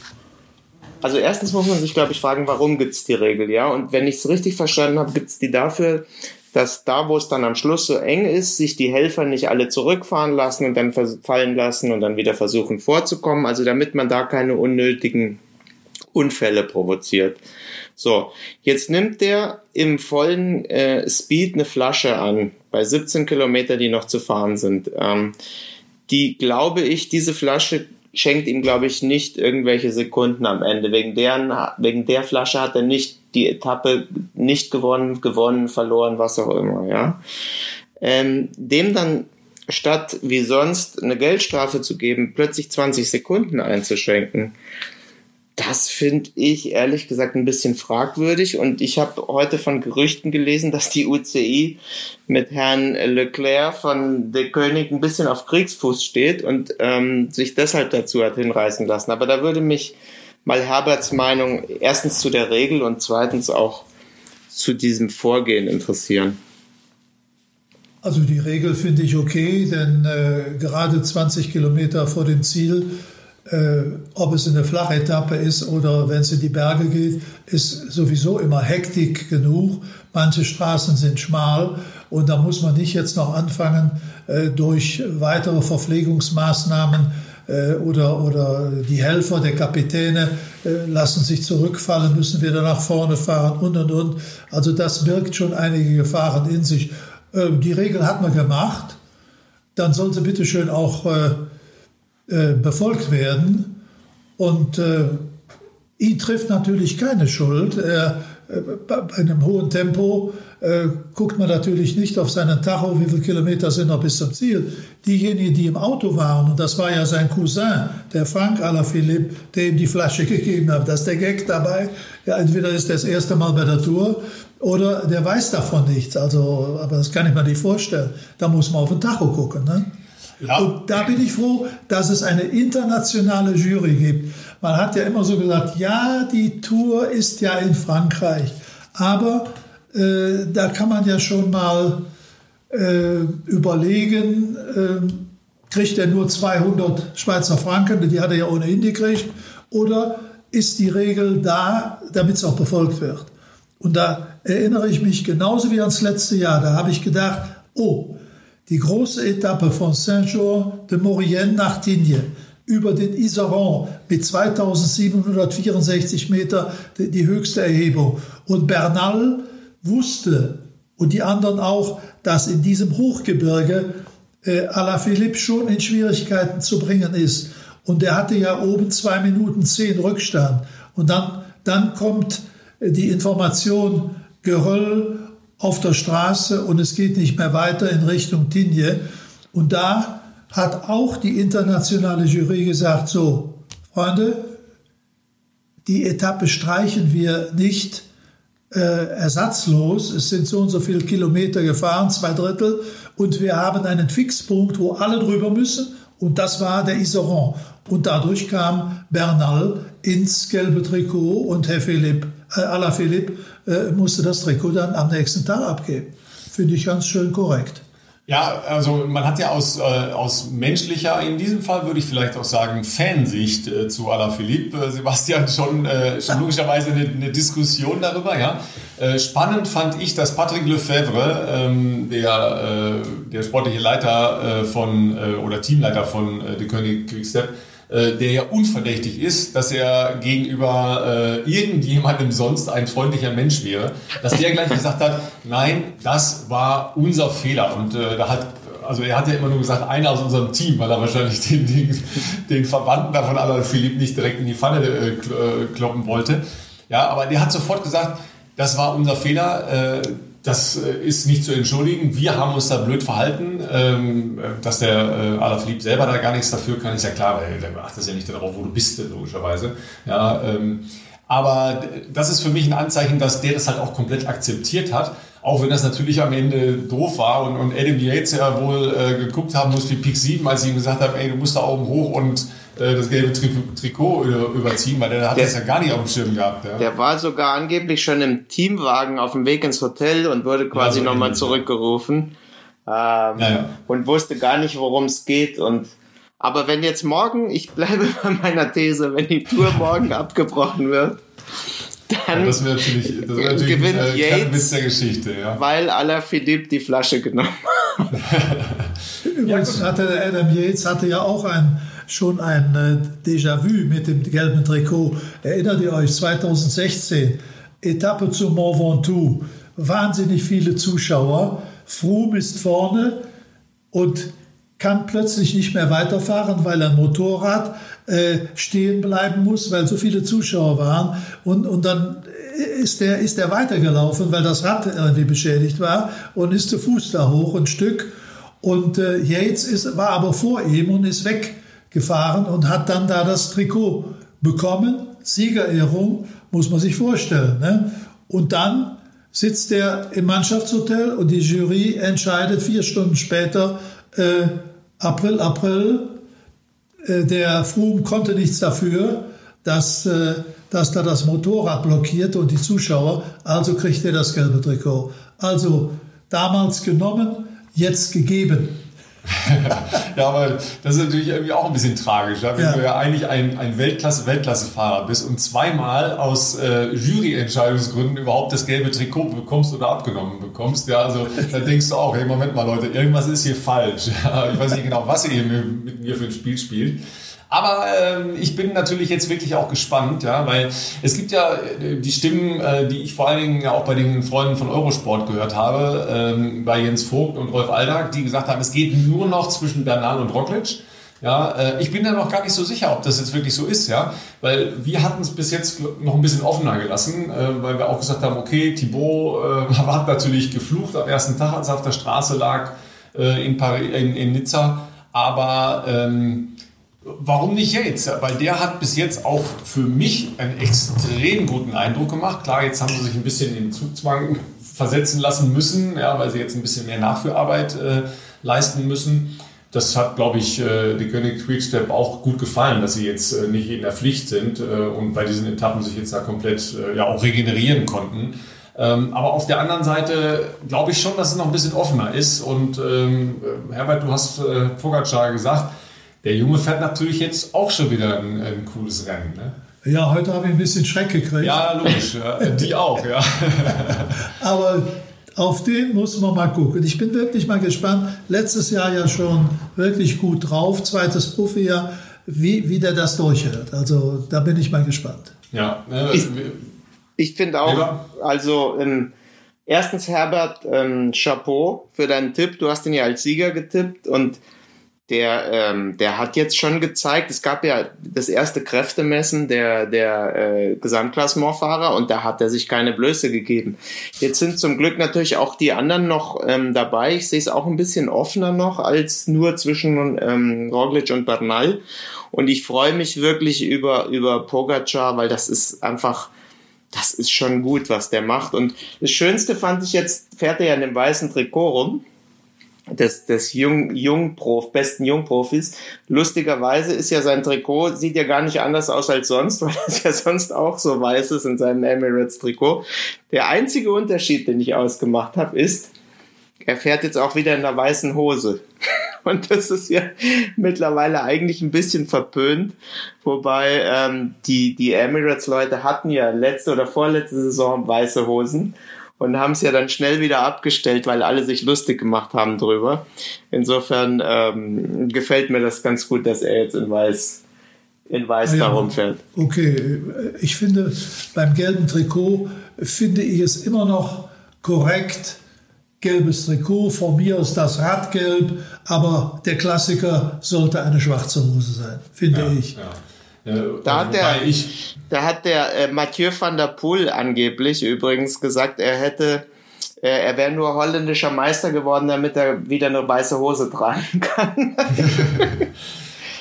also erstens muss man sich, glaube ich, fragen, warum gibt es die Regel, ja? Und wenn ich es richtig verstanden habe, gibt es die dafür, dass da, wo es dann am Schluss so eng ist, sich die Helfer nicht alle zurückfahren lassen und dann fallen lassen und dann wieder versuchen vorzukommen. Also damit man da keine unnötigen Unfälle provoziert. So, jetzt nimmt der im vollen äh, Speed eine Flasche an, bei 17 Kilometer, die noch zu fahren sind. Ähm, die, glaube ich, diese Flasche schenkt ihm, glaube ich, nicht irgendwelche Sekunden am Ende. Wegen, deren, wegen der Flasche hat er nicht die Etappe nicht gewonnen, gewonnen, verloren, was auch immer, ja. Ähm, dem dann statt wie sonst eine Geldstrafe zu geben, plötzlich 20 Sekunden einzuschränken, das finde ich ehrlich gesagt ein bisschen fragwürdig. Und ich habe heute von Gerüchten gelesen, dass die UCI mit Herrn Leclerc von De König ein bisschen auf Kriegsfuß steht und ähm, sich deshalb dazu hat hinreißen lassen. Aber da würde mich mal Herberts Meinung erstens zu der Regel und zweitens auch zu diesem Vorgehen interessieren. Also die Regel finde ich okay, denn äh, gerade 20 Kilometer vor dem Ziel äh, ob es eine flache Etappe ist oder wenn es in die Berge geht, ist sowieso immer Hektik genug. Manche Straßen sind schmal und da muss man nicht jetzt noch anfangen, äh, durch weitere Verpflegungsmaßnahmen äh, oder, oder die Helfer der Kapitäne äh, lassen sich zurückfallen, müssen wieder nach vorne fahren und und und. Also das birgt schon einige Gefahren in sich. Äh, die Regel hat man gemacht. Dann sollte bitte schön auch äh, befolgt werden. Und äh, ihn trifft natürlich keine Schuld. Er, äh, bei einem hohen Tempo äh, guckt man natürlich nicht auf seinen Tacho, wie viele Kilometer sind noch bis zum Ziel. Diejenigen, die im Auto waren, und das war ja sein Cousin, der Frank Alaphilippe, der ihm die Flasche gegeben hat, das ist der Gag dabei. Ja, entweder ist er das erste Mal bei der Tour oder der weiß davon nichts. Also, aber das kann ich mir nicht vorstellen. Da muss man auf den Tacho gucken. Ne? Ja. Und da bin ich froh, dass es eine internationale Jury gibt. Man hat ja immer so gesagt, ja, die Tour ist ja in Frankreich. Aber äh, da kann man ja schon mal äh, überlegen, äh, kriegt er nur 200 Schweizer Franken, die hat er ja ohnehin gekriegt, oder ist die Regel da, damit es auch befolgt wird? Und da erinnere ich mich genauso wie ans letzte Jahr. Da habe ich gedacht, oh, die große Etappe von Saint-Jean de Maurienne nach Tignes über den Iseron mit 2764 Meter die höchste Erhebung. Und Bernal wusste und die anderen auch, dass in diesem Hochgebirge äh, Alaphilippe schon in Schwierigkeiten zu bringen ist. Und er hatte ja oben zwei Minuten zehn Rückstand. Und dann, dann kommt äh, die Information, Geröll auf der Straße und es geht nicht mehr weiter in Richtung Tinje. Und da hat auch die internationale Jury gesagt, so, Freunde, die Etappe streichen wir nicht äh, ersatzlos. Es sind so und so viele Kilometer gefahren, zwei Drittel. Und wir haben einen Fixpunkt, wo alle drüber müssen. Und das war der Iseron. Und dadurch kam Bernal ins gelbe Trikot und Herr Philipp, äh, Alaphilippe äh, musste das Trikot dann am nächsten Tag abgeben. Finde ich ganz schön korrekt. Ja, also man hat ja aus, äh, aus menschlicher, in diesem Fall würde ich vielleicht auch sagen, Fansicht äh, zu Alaphilippe, äh, Sebastian, schon, äh, schon logischerweise eine, eine, Diskussion darüber. Ja. Äh, spannend fand ich, dass Patrick Lefebvre, ähm, der, äh, der sportliche Leiter von, oder Teamleiter von äh, De König Quickstep, äh, der ja unverdächtig ist, dass er gegenüber äh, irgendjemandem sonst ein freundlicher Mensch wäre, dass der gleich gesagt hat, nein, das war unser Fehler. Und äh, da hat also er hat ja immer nur gesagt, einer aus unserem Team, weil er wahrscheinlich den, den, den Verwandten davon Alain Philipp nicht direkt in die Pfanne äh, äh, kloppen wollte. Ja, aber der hat sofort gesagt, das war unser Fehler. Äh, das äh, ist nicht zu entschuldigen. Wir haben uns da blöd verhalten. Ähm, dass der äh, Alaphilippe selber da gar nichts dafür kann, ist ja klar, weil der achtet ja nicht darauf, wo du bist, logischerweise. Ja, ähm, aber das ist für mich ein Anzeichen, dass der das halt auch komplett akzeptiert hat. Auch wenn das natürlich am Ende doof war und, und Adam Yates ja wohl äh, geguckt haben muss wie Pick 7, als ich ihm gesagt habe, ey, du musst da oben hoch und das gelbe Tri Trikot überziehen, weil der hat der, das ja gar nicht auf dem Schirm gehabt. Ja. Der war sogar angeblich schon im Teamwagen auf dem Weg ins Hotel und wurde quasi ja, so nochmal zurückgerufen. Ähm, ja, ja. Und wusste gar nicht, worum es geht. Und aber wenn jetzt morgen, ich bleibe bei meiner These, wenn die Tour morgen abgebrochen wird, dann ja, das natürlich, das natürlich gewinnt ein, äh, Yates, der Geschichte, ja. weil Alaphilippe die Flasche genommen hat. Übrigens hatte Adam Yates hatte ja auch ein schon ein äh, Déjà-vu mit dem gelben Trikot. Erinnert ihr euch, 2016, Etappe zu Mont Ventoux, wahnsinnig viele Zuschauer. Froome ist vorne und kann plötzlich nicht mehr weiterfahren, weil ein Motorrad äh, stehen bleiben muss, weil so viele Zuschauer waren. Und, und dann ist der, ist der weitergelaufen, weil das Rad irgendwie beschädigt war und ist zu Fuß da hoch ein Stück. Und äh, Yates ist, war aber vor ihm und ist weg gefahren und hat dann da das Trikot bekommen. Siegerehrung, muss man sich vorstellen. Ne? Und dann sitzt er im Mannschaftshotel und die Jury entscheidet vier Stunden später, äh, April, April, äh, der Froome konnte nichts dafür, dass, äh, dass da das Motorrad blockiert und die Zuschauer, also kriegt er das gelbe Trikot. Also damals genommen, jetzt gegeben. ja, aber das ist natürlich irgendwie auch ein bisschen tragisch, ja? wenn ja. du ja eigentlich ein, ein Weltklasse-Weltklasse-Fahrer bist und zweimal aus äh, Juryentscheidungsgründen überhaupt das gelbe Trikot bekommst oder abgenommen bekommst. Ja, also da denkst du auch, hey, Moment mal, Leute, irgendwas ist hier falsch. ich weiß nicht genau, was ihr mit mir für ein Spiel spielt. Aber ähm, ich bin natürlich jetzt wirklich auch gespannt, ja, weil es gibt ja äh, die Stimmen, äh, die ich vor allen Dingen ja auch bei den Freunden von Eurosport gehört habe, ähm, bei Jens Vogt und Rolf Aldag, die gesagt haben, es geht nur noch zwischen Bernal und Roglic. Ja, äh, ich bin da noch gar nicht so sicher, ob das jetzt wirklich so ist, ja, weil wir hatten es bis jetzt noch ein bisschen offener gelassen, äh, weil wir auch gesagt haben, okay, Thibaut äh, hat natürlich geflucht am ersten Tag, als er auf der Straße lag äh, in, Paris, in, in Nizza, aber ähm, Warum nicht jetzt? Weil der hat bis jetzt auch für mich einen extrem guten Eindruck gemacht. Klar, jetzt haben sie sich ein bisschen in den Zugzwang versetzen lassen müssen, ja, weil sie jetzt ein bisschen mehr Nachführarbeit äh, leisten müssen. Das hat, glaube ich, äh, die König Quickstep auch gut gefallen, dass sie jetzt äh, nicht in der Pflicht sind äh, und bei diesen Etappen sich jetzt da komplett äh, ja auch regenerieren konnten. Ähm, aber auf der anderen Seite glaube ich schon, dass es noch ein bisschen offener ist. Und ähm, Herbert, du hast äh, Pogacar gesagt, der Junge fährt natürlich jetzt auch schon wieder ein, ein cooles Rennen. Ne? Ja, heute habe ich ein bisschen Schreck gekriegt. Ja, logisch. Ja. Die auch, ja. Aber auf den muss man mal gucken. Ich bin wirklich mal gespannt. Letztes Jahr ja schon wirklich gut drauf, zweites Profijahr, wie, wie der das durchhält. Also da bin ich mal gespannt. Ja, ne, ich, ich finde auch, also ähm, erstens Herbert, ähm, Chapeau für deinen Tipp. Du hast ihn ja als Sieger getippt und der, ähm, der hat jetzt schon gezeigt, es gab ja das erste Kräftemessen der, der äh, Gesamtklassementfahrer und da hat er sich keine Blöße gegeben. Jetzt sind zum Glück natürlich auch die anderen noch ähm, dabei. Ich sehe es auch ein bisschen offener noch als nur zwischen ähm, Roglic und Bernal. Und ich freue mich wirklich über, über Pogacar, weil das ist einfach, das ist schon gut, was der macht. Und das Schönste fand ich jetzt, fährt er ja in dem weißen Trikot rum des, des Jung, Jungprof, besten Jungprofis. Lustigerweise ist ja sein Trikot, sieht ja gar nicht anders aus als sonst, weil es ja sonst auch so weiß ist in seinem Emirates-Trikot. Der einzige Unterschied, den ich ausgemacht habe, ist, er fährt jetzt auch wieder in der weißen Hose. Und das ist ja mittlerweile eigentlich ein bisschen verpönt. Wobei ähm, die, die Emirates-Leute hatten ja letzte oder vorletzte Saison weiße Hosen und haben es ja dann schnell wieder abgestellt, weil alle sich lustig gemacht haben drüber. Insofern ähm, gefällt mir das ganz gut, dass er jetzt in Weiß in Weiß ja, darum fährt. Okay, ich finde beim gelben Trikot finde ich es immer noch korrekt. Gelbes Trikot, von mir ist das Radgelb, aber der Klassiker sollte eine schwarze Hose sein, finde ja, ich. Ja. Äh, da, hat der, ich, da hat der äh, Mathieu van der Poel angeblich übrigens gesagt, er hätte äh, er wäre nur holländischer Meister geworden, damit er wieder eine weiße Hose tragen kann.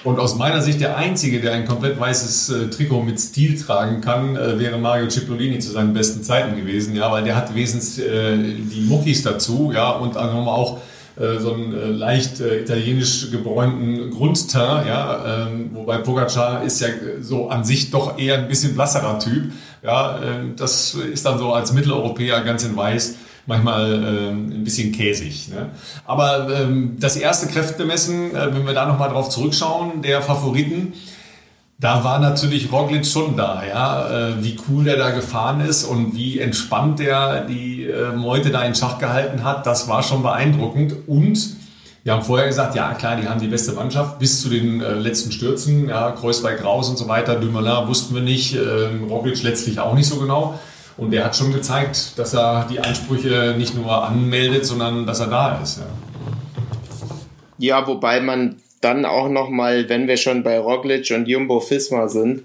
Und aus meiner Sicht der Einzige, der ein komplett weißes äh, Trikot mit Stil tragen kann, äh, wäre Mario Cipollini zu seinen besten Zeiten gewesen, ja, weil der hat wesentlich äh, die Muckis dazu, ja, und auch äh, so einen äh, leicht äh, italienisch gebräunten Grundteint, ja, ähm, wobei Pogacar ist ja so an sich doch eher ein bisschen blasserer Typ, ja, ähm, das ist dann so als Mitteleuropäer ganz in weiß manchmal ähm, ein bisschen käsig. Ne? Aber ähm, das erste Kräftemessen, äh, wenn wir da nochmal drauf zurückschauen, der Favoriten, da war natürlich Roglic schon da, ja, äh, wie cool der da gefahren ist und wie entspannt der die äh, Meute da in Schach gehalten hat, das war schon beeindruckend und wir haben vorher gesagt, ja klar, die haben die beste Mannschaft bis zu den äh, letzten Stürzen, ja, Kreuzberg raus und so weiter, Dumoulin wussten wir nicht, ähm, Roglic letztlich auch nicht so genau. Und er hat schon gezeigt, dass er die Einsprüche nicht nur anmeldet, sondern dass er da ist. Ja, ja wobei man dann auch nochmal, wenn wir schon bei Roglic und Jumbo Fisma sind,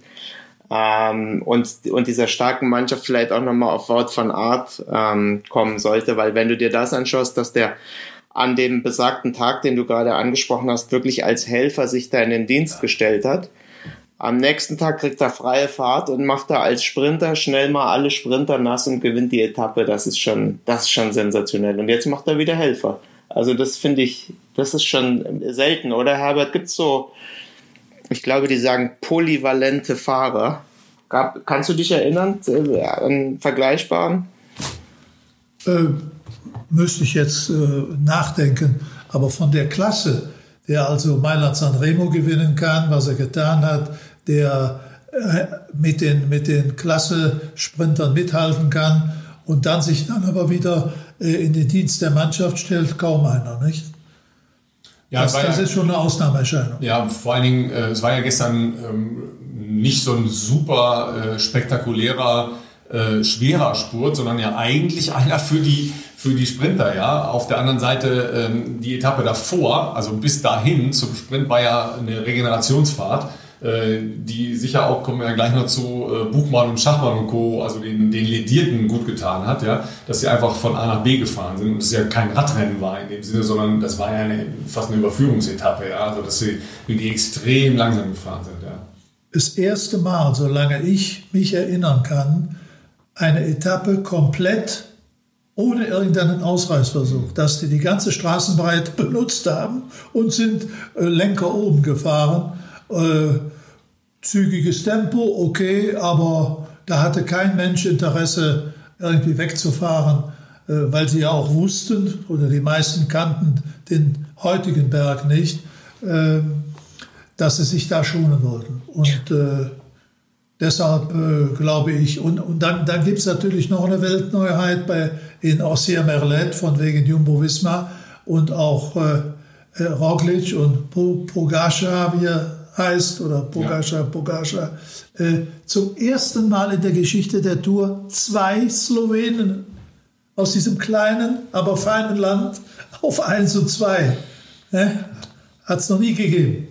ähm, und, und dieser starken Mannschaft vielleicht auch nochmal auf Wort von Art ähm, kommen sollte, weil wenn du dir das anschaust, dass der an dem besagten Tag, den du gerade angesprochen hast, wirklich als Helfer sich da in den Dienst gestellt hat, am nächsten Tag kriegt er freie Fahrt und macht da als Sprinter schnell mal alle Sprinter nass und gewinnt die Etappe. Das ist schon, das ist schon sensationell. Und jetzt macht er wieder Helfer. Also das finde ich, das ist schon selten, oder Herbert? Gibt es so, ich glaube, die sagen polyvalente Fahrer. Gab, kannst du dich erinnern äh, an vergleichbaren? Äh, müsste ich jetzt äh, nachdenken. Aber von der Klasse, der also Mailand Sanremo gewinnen kann, was er getan hat, der äh, mit den, mit den Klasse-Sprintern mithalten kann und dann sich dann aber wieder äh, in den Dienst der Mannschaft stellt, kaum einer, nicht? Ja, das, das ja, ist schon eine Ausnahmeerscheinung. Ja, vor allen Dingen, äh, es war ja gestern ähm, nicht so ein super äh, spektakulärer, äh, schwerer Spurt, sondern ja eigentlich einer für die, für die Sprinter. Ja, Auf der anderen Seite ähm, die Etappe davor, also bis dahin zum Sprint, war ja eine Regenerationsfahrt die sicher auch, kommen wir ja gleich noch zu, äh, Buchmann und Schachmann und Co., also den, den Ledierten gut getan hat, ja, dass sie einfach von A nach B gefahren sind und es ja kein Radrennen war in dem Sinne, sondern das war ja eine, fast eine Überführungsetappe, ja, also dass sie die extrem langsam gefahren sind, ja. Das erste Mal, solange ich mich erinnern kann, eine Etappe komplett ohne irgendeinen Ausreißversuch, dass die die ganze Straßenbreite benutzt haben und sind äh, Lenker oben gefahren äh, zügiges Tempo, okay, aber da hatte kein Mensch Interesse, irgendwie wegzufahren, äh, weil sie ja auch wussten, oder die meisten kannten den heutigen Berg nicht, äh, dass sie sich da schonen wollten. Und äh, deshalb äh, glaube ich, und, und dann, dann gibt es natürlich noch eine Weltneuheit bei, in Ancien Merlet von wegen Jumbo Visma und auch äh, äh Roglic und Pogacar, wie er heißt oder Pogacar, ja. Pogacar, äh, zum ersten Mal in der Geschichte der Tour zwei Slowenen aus diesem kleinen, aber feinen Land auf 1 und 2. Ne? Hat es noch nie gegeben.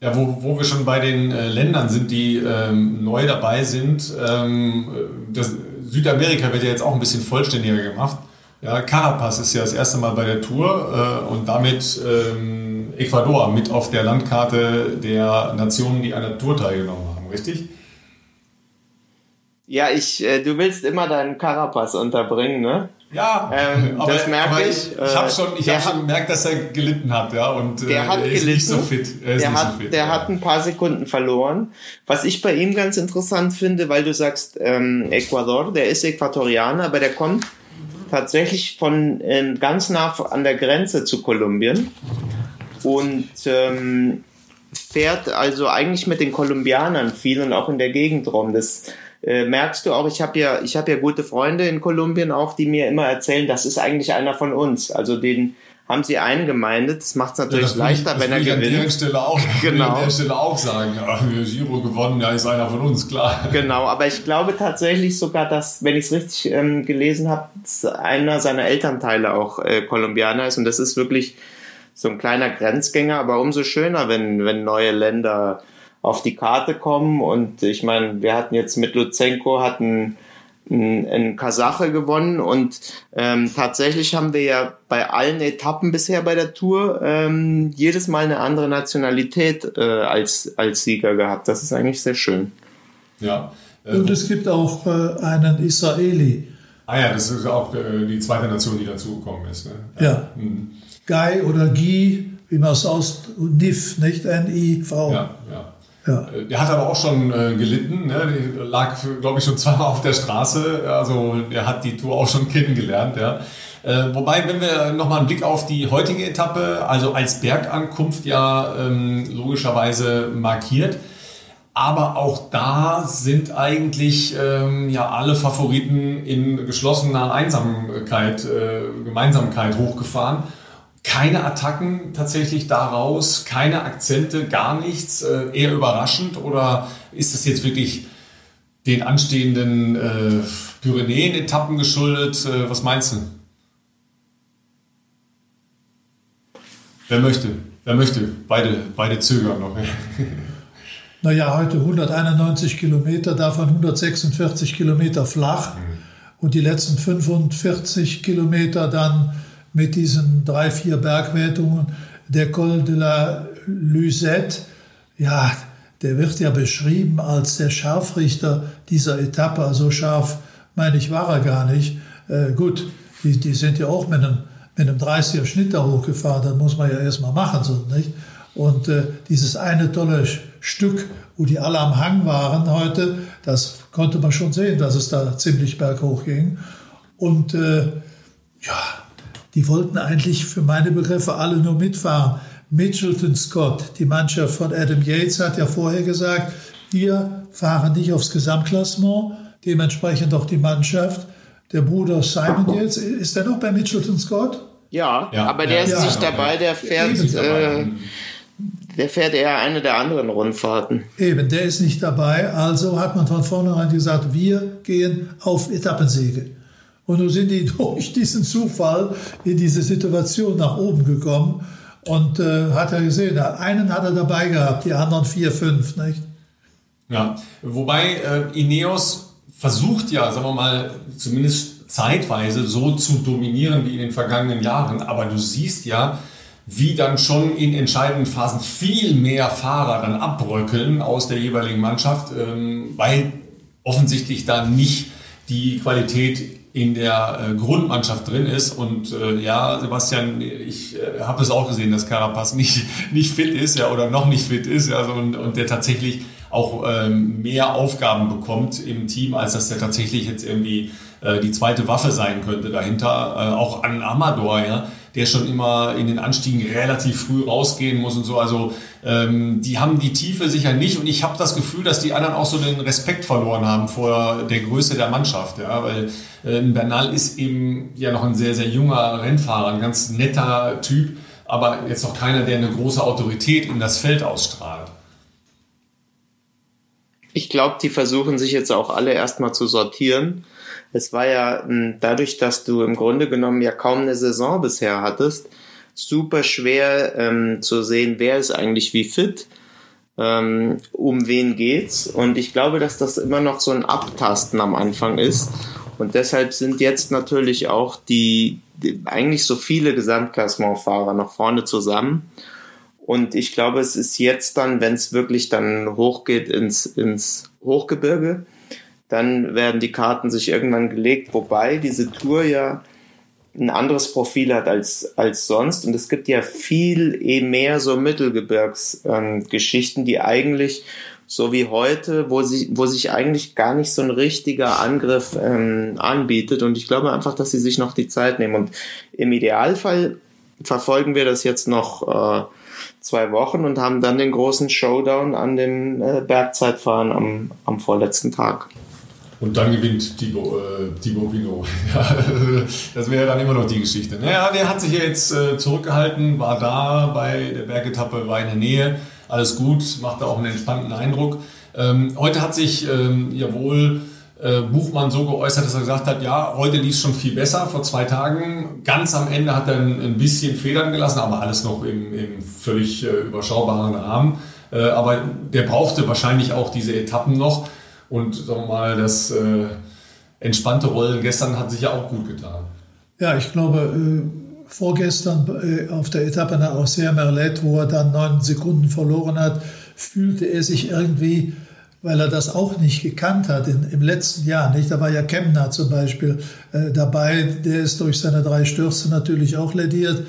Ja, wo, wo wir schon bei den äh, Ländern sind, die ähm, neu dabei sind. Ähm, das, Südamerika wird ja jetzt auch ein bisschen vollständiger gemacht. Ja, Carapaz ist ja das erste Mal bei der Tour äh, und damit ähm, Ecuador mit auf der Landkarte der Nationen, die an der Tour teilgenommen haben, richtig? Ja, ich, äh, du willst immer deinen Carapaz unterbringen, ne? Ja, ähm, aber, das merke ich. Ich, ich habe schon, ich hab schon gemerkt, dass er gelitten hat, ja, und der äh, hat er ist gelitten. nicht so fit. Er der hat, so fit, der ja. hat ein paar Sekunden verloren. Was ich bei ihm ganz interessant finde, weil du sagst ähm, Ecuador, der ist Äquatorianer, aber der kommt tatsächlich von ähm, ganz nah an der Grenze zu Kolumbien und ähm, fährt also eigentlich mit den Kolumbianern viel und auch in der Gegend rum. Das äh, merkst du auch. Ich habe ja, ich habe ja gute Freunde in Kolumbien auch, die mir immer erzählen, das ist eigentlich einer von uns. Also den haben sie eingemeindet. Das macht es natürlich ja, leichter, ich, wenn er gewinnt. An der Stelle auch, genau. an der Stelle auch sagen, ja, Giro gewonnen, ja, ist einer von uns, klar. Genau, aber ich glaube tatsächlich sogar, dass, wenn ich es richtig ähm, gelesen habe, einer seiner Elternteile auch äh, Kolumbianer ist und das ist wirklich so ein kleiner Grenzgänger, aber umso schöner, wenn, wenn neue Länder auf die Karte kommen. Und ich meine, wir hatten jetzt mit Luzenko hatten ein Kasache gewonnen und ähm, tatsächlich haben wir ja bei allen Etappen bisher bei der Tour ähm, jedes Mal eine andere Nationalität äh, als, als Sieger gehabt. Das ist eigentlich sehr schön. Ja. Äh, und es gibt auch äh, einen Israeli. Ah ja, das ist auch äh, die zweite Nation, die dazugekommen ist. Ne? Ja. ja. Mhm. Guy oder Guy, wie man es aus NIF, nicht N-I-V. Ja, ja. Ja. Äh, der hat aber auch schon äh, gelitten, ne? Der lag, glaube ich, schon zweimal auf der Straße. Also er hat die Tour auch schon kennengelernt, ja. Äh, wobei, wenn wir nochmal einen Blick auf die heutige Etappe, also als Bergankunft ja ähm, logischerweise markiert, aber auch da sind eigentlich ähm, ja alle Favoriten in geschlossener Einsamkeit, äh, Gemeinsamkeit hochgefahren keine Attacken tatsächlich daraus, keine Akzente, gar nichts, äh, eher überraschend oder ist das jetzt wirklich den anstehenden äh, Pyrenäen-Etappen geschuldet? Äh, was meinst du? Wer möchte? Wer möchte? Beide, beide zögern noch. naja, heute 191 Kilometer, davon 146 Kilometer flach mhm. und die letzten 45 Kilometer dann mit diesen drei, vier Bergwertungen. Der Col de la Luzette, ja, der wird ja beschrieben als der Scharfrichter dieser Etappe. So also scharf, meine ich, war er gar nicht. Äh, gut, die, die sind ja auch mit einem, mit einem 30er Schnitt da hochgefahren. Das muss man ja erstmal machen, so, nicht? Und äh, dieses eine tolle Stück, wo die alle am Hang waren heute, das konnte man schon sehen, dass es da ziemlich berghoch ging. Und äh, ja, die wollten eigentlich für meine Begriffe alle nur mitfahren. Mitchelton Scott, die Mannschaft von Adam Yates, hat ja vorher gesagt, wir fahren nicht aufs Gesamtklassement, dementsprechend auch die Mannschaft. Der Bruder Simon jetzt, ist der noch bei Mitchelton Scott? Ja, ja aber der ja. ist nicht dabei, der fährt, äh, der fährt eher eine der anderen Rundfahrten. Eben, der ist nicht dabei, also hat man von vornherein gesagt, wir gehen auf Etappensiege. Und nun sind die durch diesen Zufall in diese Situation nach oben gekommen. Und äh, hat er gesehen, einen hat er dabei gehabt, die anderen vier, fünf. Nicht? Ja, wobei äh, Ineos versucht ja, sagen wir mal, zumindest zeitweise so zu dominieren wie in den vergangenen Jahren. Aber du siehst ja, wie dann schon in entscheidenden Phasen viel mehr Fahrer dann abbröckeln aus der jeweiligen Mannschaft, ähm, weil offensichtlich da nicht die Qualität in der äh, Grundmannschaft drin ist. Und äh, ja, Sebastian, ich äh, habe es auch gesehen, dass Carapaz nicht, nicht fit ist ja, oder noch nicht fit ist also, und, und der tatsächlich auch ähm, mehr Aufgaben bekommt im Team, als dass der tatsächlich jetzt irgendwie äh, die zweite Waffe sein könnte dahinter. Äh, auch an Amador, ja der schon immer in den Anstiegen relativ früh rausgehen muss und so. Also ähm, die haben die Tiefe sicher nicht und ich habe das Gefühl, dass die anderen auch so den Respekt verloren haben vor der Größe der Mannschaft, ja, weil äh, Bernal ist eben ja noch ein sehr, sehr junger Rennfahrer, ein ganz netter Typ, aber jetzt noch keiner, der eine große Autorität in das Feld ausstrahlt. Ich glaube, die versuchen sich jetzt auch alle erstmal zu sortieren es war ja hm, dadurch, dass du im Grunde genommen ja kaum eine Saison bisher hattest, super schwer ähm, zu sehen, wer ist eigentlich wie fit, ähm, um wen geht's. Und ich glaube, dass das immer noch so ein Abtasten am Anfang ist. Und deshalb sind jetzt natürlich auch die, die eigentlich so viele Gesamtklassementfahrer nach vorne zusammen. Und ich glaube, es ist jetzt dann, wenn es wirklich dann hochgeht ins, ins Hochgebirge, dann werden die Karten sich irgendwann gelegt, wobei diese Tour ja ein anderes Profil hat als, als sonst. Und es gibt ja viel eh mehr so Mittelgebirgsgeschichten, ähm, die eigentlich so wie heute, wo, sie, wo sich eigentlich gar nicht so ein richtiger Angriff ähm, anbietet. Und ich glaube einfach, dass sie sich noch die Zeit nehmen. Und im Idealfall verfolgen wir das jetzt noch äh, zwei Wochen und haben dann den großen Showdown an dem äh, Bergzeitfahren am, am vorletzten Tag. Und dann gewinnt Thibaut, äh, Thibaut Pinot. das wäre dann immer noch die Geschichte. Naja, der hat sich ja jetzt äh, zurückgehalten, war da bei der Bergetappe, war in der Nähe. Alles gut, machte auch einen entspannten Eindruck. Ähm, heute hat sich ähm, ja wohl äh, Buchmann so geäußert, dass er gesagt hat, ja, heute lief es schon viel besser, vor zwei Tagen. Ganz am Ende hat er ein, ein bisschen Federn gelassen, aber alles noch im, im völlig äh, überschaubaren Rahmen. Äh, aber der brauchte wahrscheinlich auch diese Etappen noch. Und sagen wir mal, das äh, entspannte Rollen. Gestern hat sich ja auch gut getan. Ja, ich glaube, äh, vorgestern äh, auf der Etappe nach Auxerre Merlet, wo er dann neun Sekunden verloren hat, fühlte er sich irgendwie, weil er das auch nicht gekannt hat in, im letzten Jahr. Nicht? Da war ja Kemner zum Beispiel äh, dabei, der ist durch seine drei Stürze natürlich auch lädiert.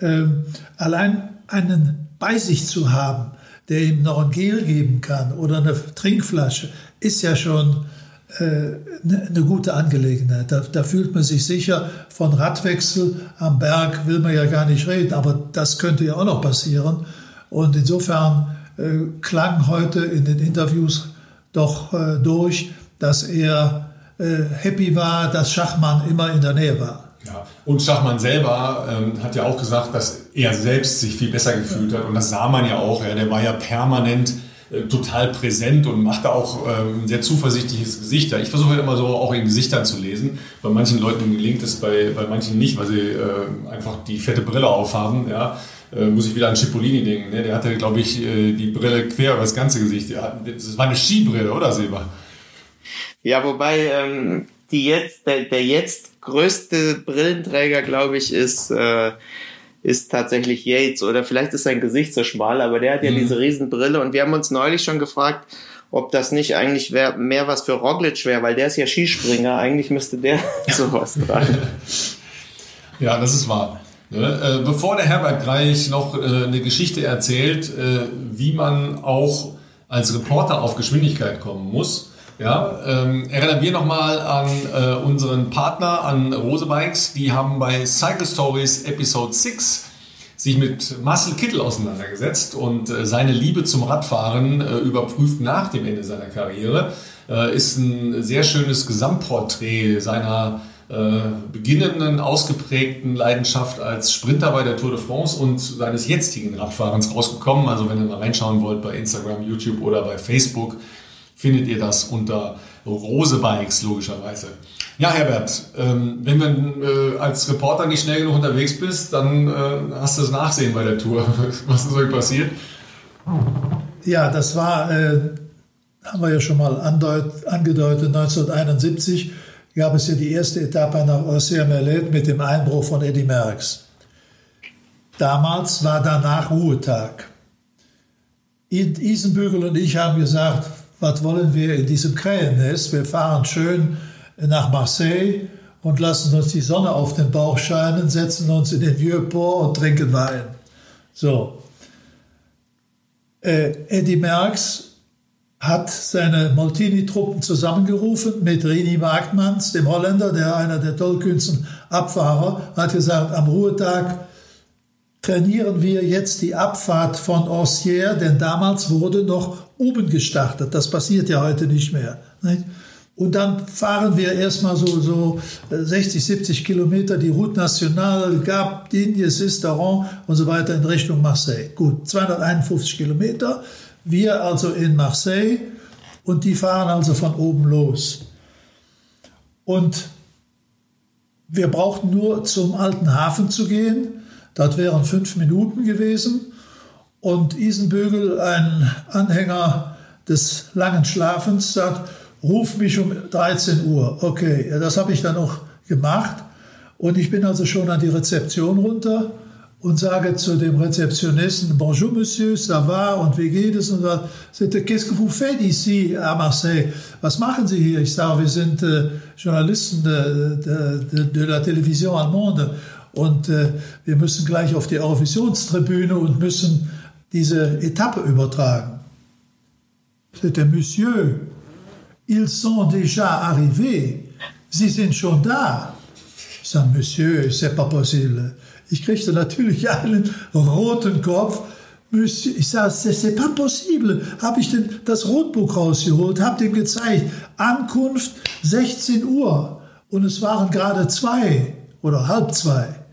Ähm, allein einen bei sich zu haben, der ihm noch ein Gel geben kann oder eine Trinkflasche, ist ja schon eine, äh, eine gute Angelegenheit. Da, da, fühlt man sich sicher. Von Radwechsel am Berg will man ja gar nicht reden, aber das könnte ja auch noch passieren. Und insofern äh, klang heute in den Interviews doch äh, durch, dass er äh, happy war, dass Schachmann immer in der Nähe war. Ja. Und Schachmann selber ähm, hat ja auch gesagt, dass er selbst sich viel besser gefühlt hat. Und das sah man ja auch. Ja. Der war ja permanent äh, total präsent und machte auch ähm, ein sehr zuversichtliches Gesicht. Ich versuche ja immer so auch in Gesichtern zu lesen. Bei manchen Leuten gelingt es, bei, bei manchen nicht, weil sie äh, einfach die fette Brille aufhaben. Ja. Äh, muss ich wieder an Cipollini denken. Ne? Der hatte, glaube ich, äh, die Brille quer über das ganze Gesicht. Das war eine Skibrille, oder Seba? Ja, wobei ähm, die jetzt, der, der jetzt größte Brillenträger, glaube ich, ist... Ist tatsächlich Yates oder vielleicht ist sein Gesicht so schmal, aber der hat ja mhm. diese Riesenbrille und wir haben uns neulich schon gefragt, ob das nicht eigentlich wär, mehr was für Roglic wäre, weil der ist ja Skispringer, eigentlich müsste der sowas tragen. Ja, das ist wahr. Ne, äh, bevor der Herbert gleich noch äh, eine Geschichte erzählt, äh, wie man auch als Reporter auf Geschwindigkeit kommen muss, ja, ähm, erinnern wir nochmal an äh, unseren Partner, an Rose Bikes. Die haben bei Cycle Stories Episode 6 sich mit Marcel Kittel auseinandergesetzt und äh, seine Liebe zum Radfahren äh, überprüft nach dem Ende seiner Karriere. Äh, ist ein sehr schönes Gesamtporträt seiner äh, beginnenden, ausgeprägten Leidenschaft als Sprinter bei der Tour de France und seines jetzigen Radfahrens rausgekommen. Also wenn ihr mal reinschauen wollt bei Instagram, YouTube oder bei Facebook, findet ihr das unter Rose Bikes logischerweise. Ja, Herbert, ähm, wenn du äh, als Reporter nicht schnell genug unterwegs bist, dann äh, hast du das Nachsehen bei der Tour. Was ist euch passiert? Ja, das war, äh, haben wir ja schon mal andeut, angedeutet, 1971 gab es ja die erste Etappe nach Auxerre Merlet mit dem Einbruch von Eddy Merckx. Damals war danach Ruhetag. Isenbügel und ich haben gesagt, was wollen wir in diesem Krähennest? Wir fahren schön nach Marseille und lassen uns die Sonne auf den Bauch scheinen, setzen uns in den Vieux-Port und trinken Wein. So. Äh, Eddie Merckx hat seine Moltini-Truppen zusammengerufen mit Rini Marktmanns, dem Holländer, der einer der tollkühnsten Abfahrer, hat gesagt, am Ruhetag trainieren wir jetzt die Abfahrt von Ossier, denn damals wurde noch oben gestartet. Das passiert ja heute nicht mehr. Nicht? Und dann fahren wir erstmal so, so 60, äh, 70 Kilometer die Route Nationale, Gap, Digne, Sisteron und so weiter in Richtung Marseille. Gut, 251 Kilometer. Wir also in Marseille und die fahren also von oben los. Und wir brauchten nur zum alten Hafen zu gehen das wären fünf Minuten gewesen. Und Isenbügel, ein Anhänger des langen Schlafens, sagt, ruf mich um 13 Uhr. Okay, das habe ich dann auch gemacht. Und ich bin also schon an die Rezeption runter und sage zu dem Rezeptionisten, Bonjour Monsieur, ça va und wie geht es? Und er sagt, qu'est-ce que vous faites ici à Marseille? Was machen Sie hier? Ich sage, wir sind äh, Journalisten de, de, de, de la Television allemande und äh, wir müssen gleich auf die Eurovisionstribüne und müssen diese Etappe übertragen. C'était Monsieur, ils sont déjà arrivés. Sie sind schon da. Ich sage, Monsieur, c'est pas possible. Ich kriegte natürlich einen roten Kopf. Ich sage, c'est pas possible. Habe ich denn das Rotbuch rausgeholt, habe dem gezeigt. Ankunft 16 Uhr. Und es waren gerade zwei oder halb zwei.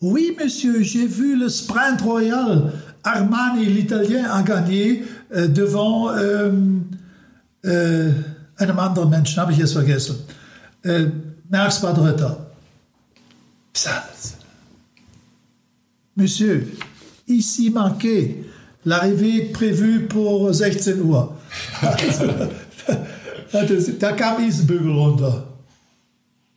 Oui, monsieur, j'ai vu le sprint royal. Armani, l'Italien, a gagné äh, devant äh, äh, einem anderen Menschen, habe ich jetzt vergessen. Äh, Merckx war Dritter. Monsieur, ici manqué. L'arrivée prévue pour 16 Uhr. da kam Isenbügel runter.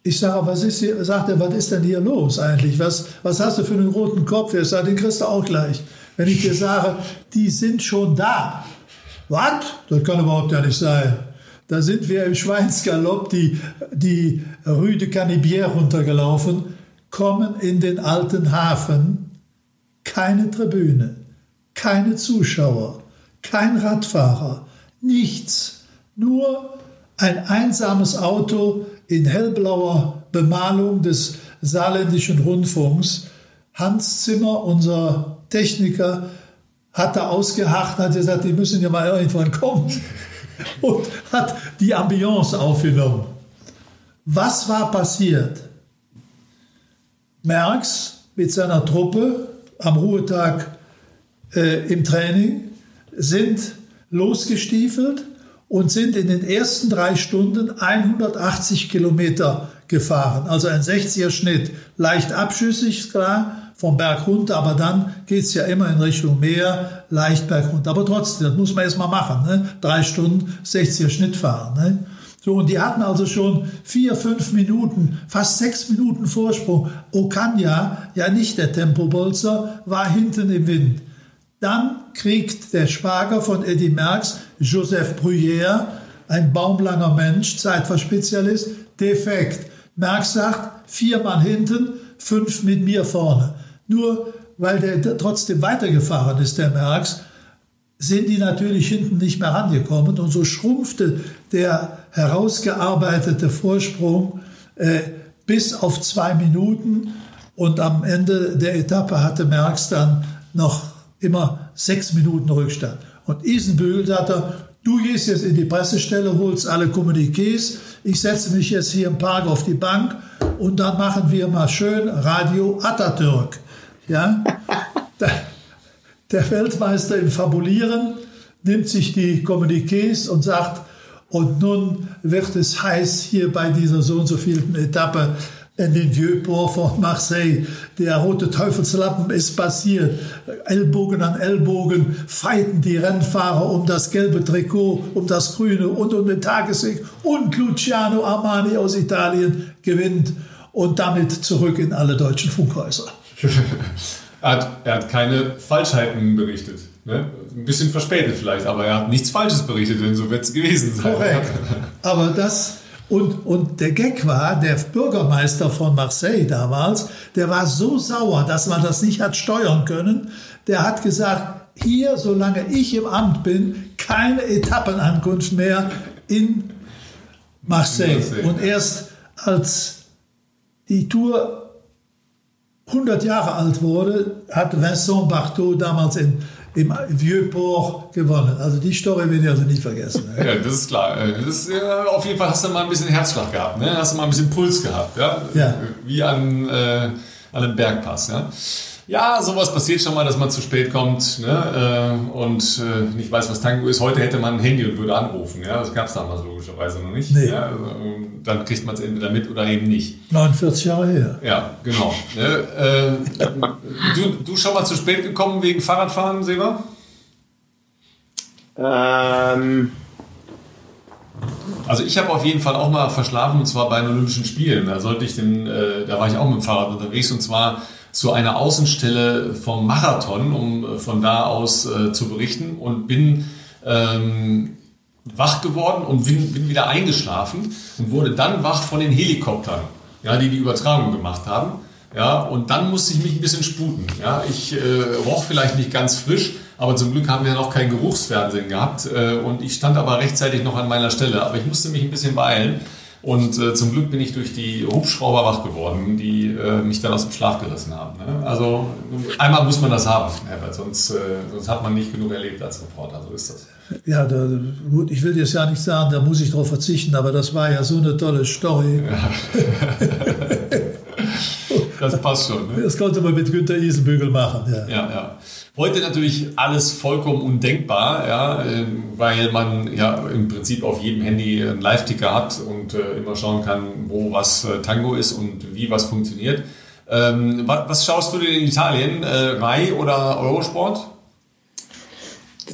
Ich sage, was ist hier, sagt er, was ist denn hier los eigentlich? Was, was hast du für einen roten Kopf? Er sagt, den kriegst du auch gleich. Wenn ich dir sage, die sind schon da. Was? Das kann überhaupt ja nicht sein. Da sind wir im Schweinsgalopp die, die Rue de Canibière runtergelaufen, kommen in den alten Hafen, keine Tribüne, keine Zuschauer, kein Radfahrer, nichts, nur ein einsames Auto in hellblauer Bemalung des saarländischen Rundfunks. Hans Zimmer, unser Techniker, hat da ausgeharrt, hat gesagt, die müssen ja mal irgendwann kommen und hat die Ambiance aufgenommen. Was war passiert? Merckx mit seiner Truppe am Ruhetag äh, im Training sind losgestiefelt und sind in den ersten drei Stunden 180 Kilometer gefahren. Also ein 60er Schnitt. Leicht abschüssig, klar, vom Berg runter, aber dann geht es ja immer in Richtung Meer, leicht berg runter. Aber trotzdem, das muss man erst mal machen. Ne? Drei Stunden 60er Schnitt fahren. Ne? So, und die hatten also schon vier, fünf Minuten, fast sechs Minuten Vorsprung. Okanya, ja nicht der Tempobolzer, war hinten im Wind. Dann kriegt der Schwager von Eddie Merckx, Joseph Bruyère, ein baumlanger Mensch, Zeitverspezialist, defekt. Merckx sagt, vier Mann hinten, fünf mit mir vorne. Nur weil der trotzdem weitergefahren ist, der Merckx, sind die natürlich hinten nicht mehr rangekommen. Und so schrumpfte der herausgearbeitete Vorsprung äh, bis auf zwei Minuten. Und am Ende der Etappe hatte Merckx dann noch immer sechs Minuten Rückstand. Und Isenbügel sagte, du gehst jetzt in die Pressestelle, holst alle Kommuniqués, ich setze mich jetzt hier im Park auf die Bank und dann machen wir mal schön Radio Atatürk. Ja? Der Weltmeister im Fabulieren nimmt sich die Kommuniqués und sagt, und nun wird es heiß hier bei dieser so und so vielen Etappe in den Vieux-Port von Marseille. Der rote Teufelslappen ist passiert. Ellbogen an Ellbogen feiten die Rennfahrer um das gelbe Trikot, um das grüne und um den Tagessieg. Und Luciano Armani aus Italien gewinnt und damit zurück in alle deutschen Funkhäuser. er, hat, er hat keine Falschheiten berichtet. Ne? Ein bisschen verspätet vielleicht, aber er hat nichts Falsches berichtet, denn so wird es gewesen sein. Korrekt. Aber das, und, und der Gag war, der Bürgermeister von Marseille damals, der war so sauer, dass man das nicht hat steuern können. Der hat gesagt, hier, solange ich im Amt bin, keine Etappenankunft mehr in Marseille. Marseille. Und erst als die Tour 100 Jahre alt wurde, hat Vincent Barteau damals in im Vieux-Port gewonnen. Also die Story will ich also nie vergessen. Ne? Ja, das ist klar. Das ist, ja, auf jeden Fall hast du mal ein bisschen Herzschlag gehabt. Ne? Hast du mal ein bisschen Puls gehabt. Ja? ja. Wie an, äh, an einem Bergpass. Ja? Ja, sowas passiert schon mal, dass man zu spät kommt ne? Äh, und äh, nicht weiß, was Tango ist. Heute hätte man ein Handy und würde anrufen. Ja? Das gab es damals logischerweise noch nicht. Nee. Ja? Also, dann kriegt man es entweder mit oder eben nicht. 49 Jahre her. Ja, genau. Ne? Äh, du, du schon mal zu spät gekommen wegen Fahrradfahren, Seba? Ähm. Also ich habe auf jeden Fall auch mal verschlafen und zwar bei den Olympischen Spielen. Da sollte ich den, äh, da war ich auch mit dem Fahrrad unterwegs und zwar zu einer Außenstelle vom Marathon, um äh, von da aus äh, zu berichten und bin ähm, wach geworden und bin, bin, wieder eingeschlafen und wurde dann wach von den Helikoptern, ja, die die Übertragung gemacht haben. Ja, und dann musste ich mich ein bisschen sputen. Ja, ich äh, roch vielleicht nicht ganz frisch, aber zum Glück haben wir noch kein Geruchsfernsehen gehabt äh, und ich stand aber rechtzeitig noch an meiner Stelle. Aber ich musste mich ein bisschen beeilen. Und äh, zum Glück bin ich durch die Hubschrauber wach geworden, die äh, mich dann aus dem Schlaf gerissen haben. Ne? Also einmal muss man das haben, ja, weil sonst, äh, sonst hat man nicht genug erlebt als Reporter. So ist das. Ja, da, gut, ich will jetzt ja nicht sagen, da muss ich darauf verzichten, aber das war ja so eine tolle Story. Ja. das passt schon. Ne? Das konnte man mit Günter Isenbügel machen. Ja, ja. ja. Heute natürlich alles vollkommen undenkbar, ja, ähm, weil man ja im Prinzip auf jedem Handy einen Live-Ticker hat und äh, immer schauen kann, wo was äh, Tango ist und wie was funktioniert. Ähm, was, was, schaust du denn in Italien? Äh, Rai oder Eurosport?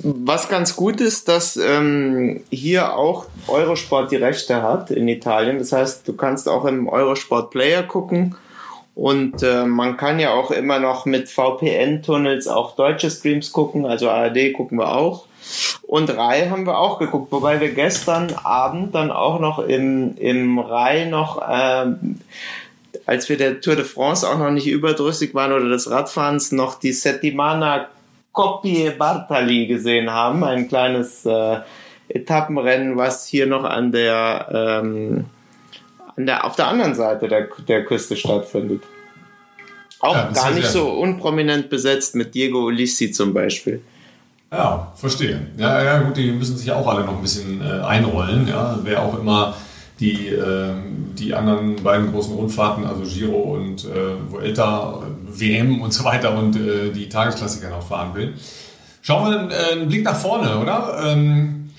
was ganz gut ist, dass ähm, hier auch Eurosport die Rechte hat in Italien. Das heißt, du kannst auch im Eurosport Player gucken. Und äh, man kann ja auch immer noch mit VPN-Tunnels auch deutsche Streams gucken. Also ARD gucken wir auch. Und Rai haben wir auch geguckt, wobei wir gestern Abend dann auch noch im, im Rai noch, äh, als wir der Tour de France auch noch nicht überdrüssig waren oder des Radfahrens, noch die Settimana Coppie Bartali gesehen haben. Ein kleines äh, Etappenrennen, was hier noch an der, ähm, der, auf der anderen Seite der, der Küste stattfindet. Auch ja, gar nicht so unprominent besetzt mit Diego Ulissi zum Beispiel. Ja, verstehe. Ja, ja, gut, die müssen sich ja auch alle noch ein bisschen äh, einrollen. Ja, wer auch immer die, äh, die anderen beiden großen Rundfahrten, also Giro und äh, Vuelta, WM und so weiter und äh, die Tagesklassiker noch fahren will. Schauen wir einen, äh, einen Blick nach vorne, oder? Ähm,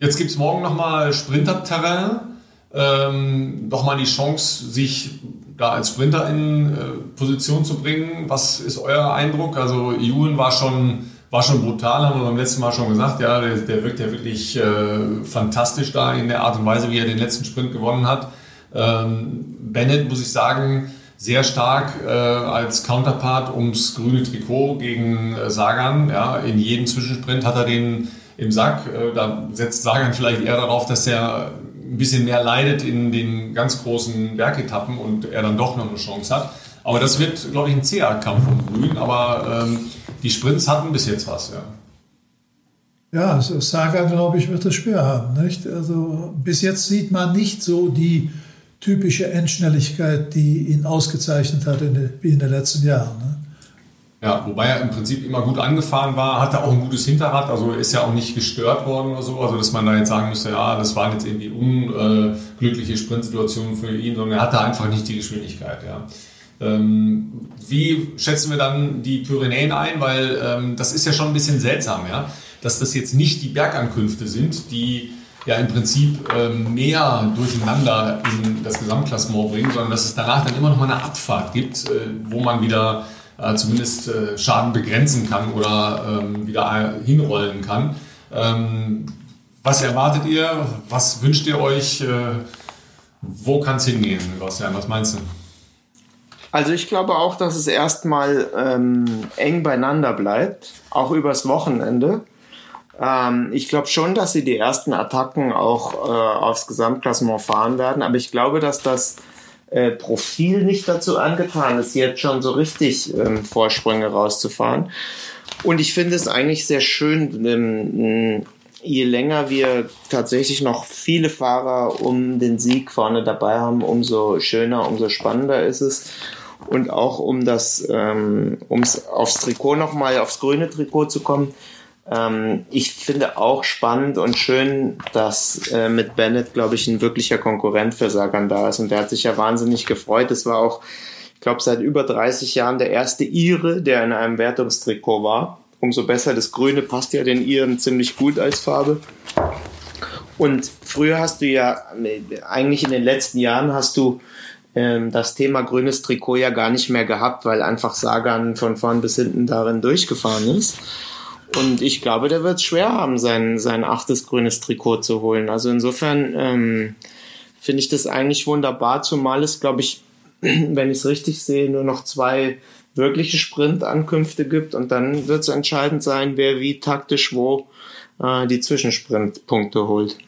jetzt gibt es morgen nochmal Sprinterterrain. Ähm, nochmal die Chance, sich da als Sprinter in äh, Position zu bringen. Was ist euer Eindruck? Also Ewan war schon war schon brutal, haben wir beim letzten Mal schon gesagt. Ja, der, der wirkt ja wirklich äh, fantastisch da in der Art und Weise, wie er den letzten Sprint gewonnen hat. Ähm, Bennett, muss ich sagen, sehr stark äh, als Counterpart ums grüne Trikot gegen äh, Sagan. Ja, in jedem Zwischensprint hat er den im Sack. Äh, da setzt Sagan vielleicht eher darauf, dass er ein bisschen mehr leidet in den ganz großen Bergetappen und er dann doch noch eine Chance hat. Aber das wird, glaube ich, ein zäher Kampf um Grün. Aber ähm, die Sprints hatten bis jetzt was, ja. Ja, also Saga, glaube ich, wird es schwer haben. Nicht? Also bis jetzt sieht man nicht so die typische Endschnelligkeit, die ihn ausgezeichnet hat in, wie in den letzten Jahren. Ne? Ja, wobei er im Prinzip immer gut angefahren war, hatte auch ein gutes Hinterrad, also ist ja auch nicht gestört worden oder so, also dass man da jetzt sagen müsste, ja, das waren jetzt irgendwie unglückliche Sprintsituationen für ihn, sondern er hatte einfach nicht die Geschwindigkeit, ja. Ähm, wie schätzen wir dann die Pyrenäen ein? Weil ähm, das ist ja schon ein bisschen seltsam, ja, dass das jetzt nicht die Bergankünfte sind, die ja im Prinzip ähm, mehr durcheinander in das Gesamtklassement bringen, sondern dass es danach dann immer noch mal eine Abfahrt gibt, äh, wo man wieder äh, zumindest äh, Schaden begrenzen kann oder ähm, wieder hinrollen kann. Ähm, was erwartet ihr? Was wünscht ihr euch? Äh, wo kann es hingehen, Sebastian? Was meinst du? Also ich glaube auch, dass es erstmal ähm, eng beieinander bleibt, auch übers Wochenende. Ähm, ich glaube schon, dass sie die ersten Attacken auch äh, aufs Gesamtklassement fahren werden, aber ich glaube, dass das äh, Profil nicht dazu angetan ist, jetzt schon so richtig ähm, Vorsprünge rauszufahren. Und ich finde es eigentlich sehr schön, ähm, je länger wir tatsächlich noch viele Fahrer um den Sieg vorne dabei haben, umso schöner, umso spannender ist es und auch um das, ähm, ums aufs Trikot nochmal, aufs grüne Trikot zu kommen. Ähm, ich finde auch spannend und schön, dass äh, mit Bennett, glaube ich, ein wirklicher Konkurrent für Sagan da ist und der hat sich ja wahnsinnig gefreut. Es war auch, ich glaube, seit über 30 Jahren der erste Ire, der in einem Wertungstrikot war. Umso besser, das Grüne passt ja den Iren ziemlich gut als Farbe. Und früher hast du ja, eigentlich in den letzten Jahren hast du ähm, das Thema grünes Trikot ja gar nicht mehr gehabt, weil einfach Sagan von vorn bis hinten darin durchgefahren ist. Und ich glaube, der wird es schwer haben, sein, sein achtes grünes Trikot zu holen. Also insofern ähm, finde ich das eigentlich wunderbar, zumal es, glaube ich, wenn ich es richtig sehe, nur noch zwei wirkliche Sprintankünfte gibt und dann wird es entscheidend sein, wer wie taktisch wo äh, die Zwischensprintpunkte holt.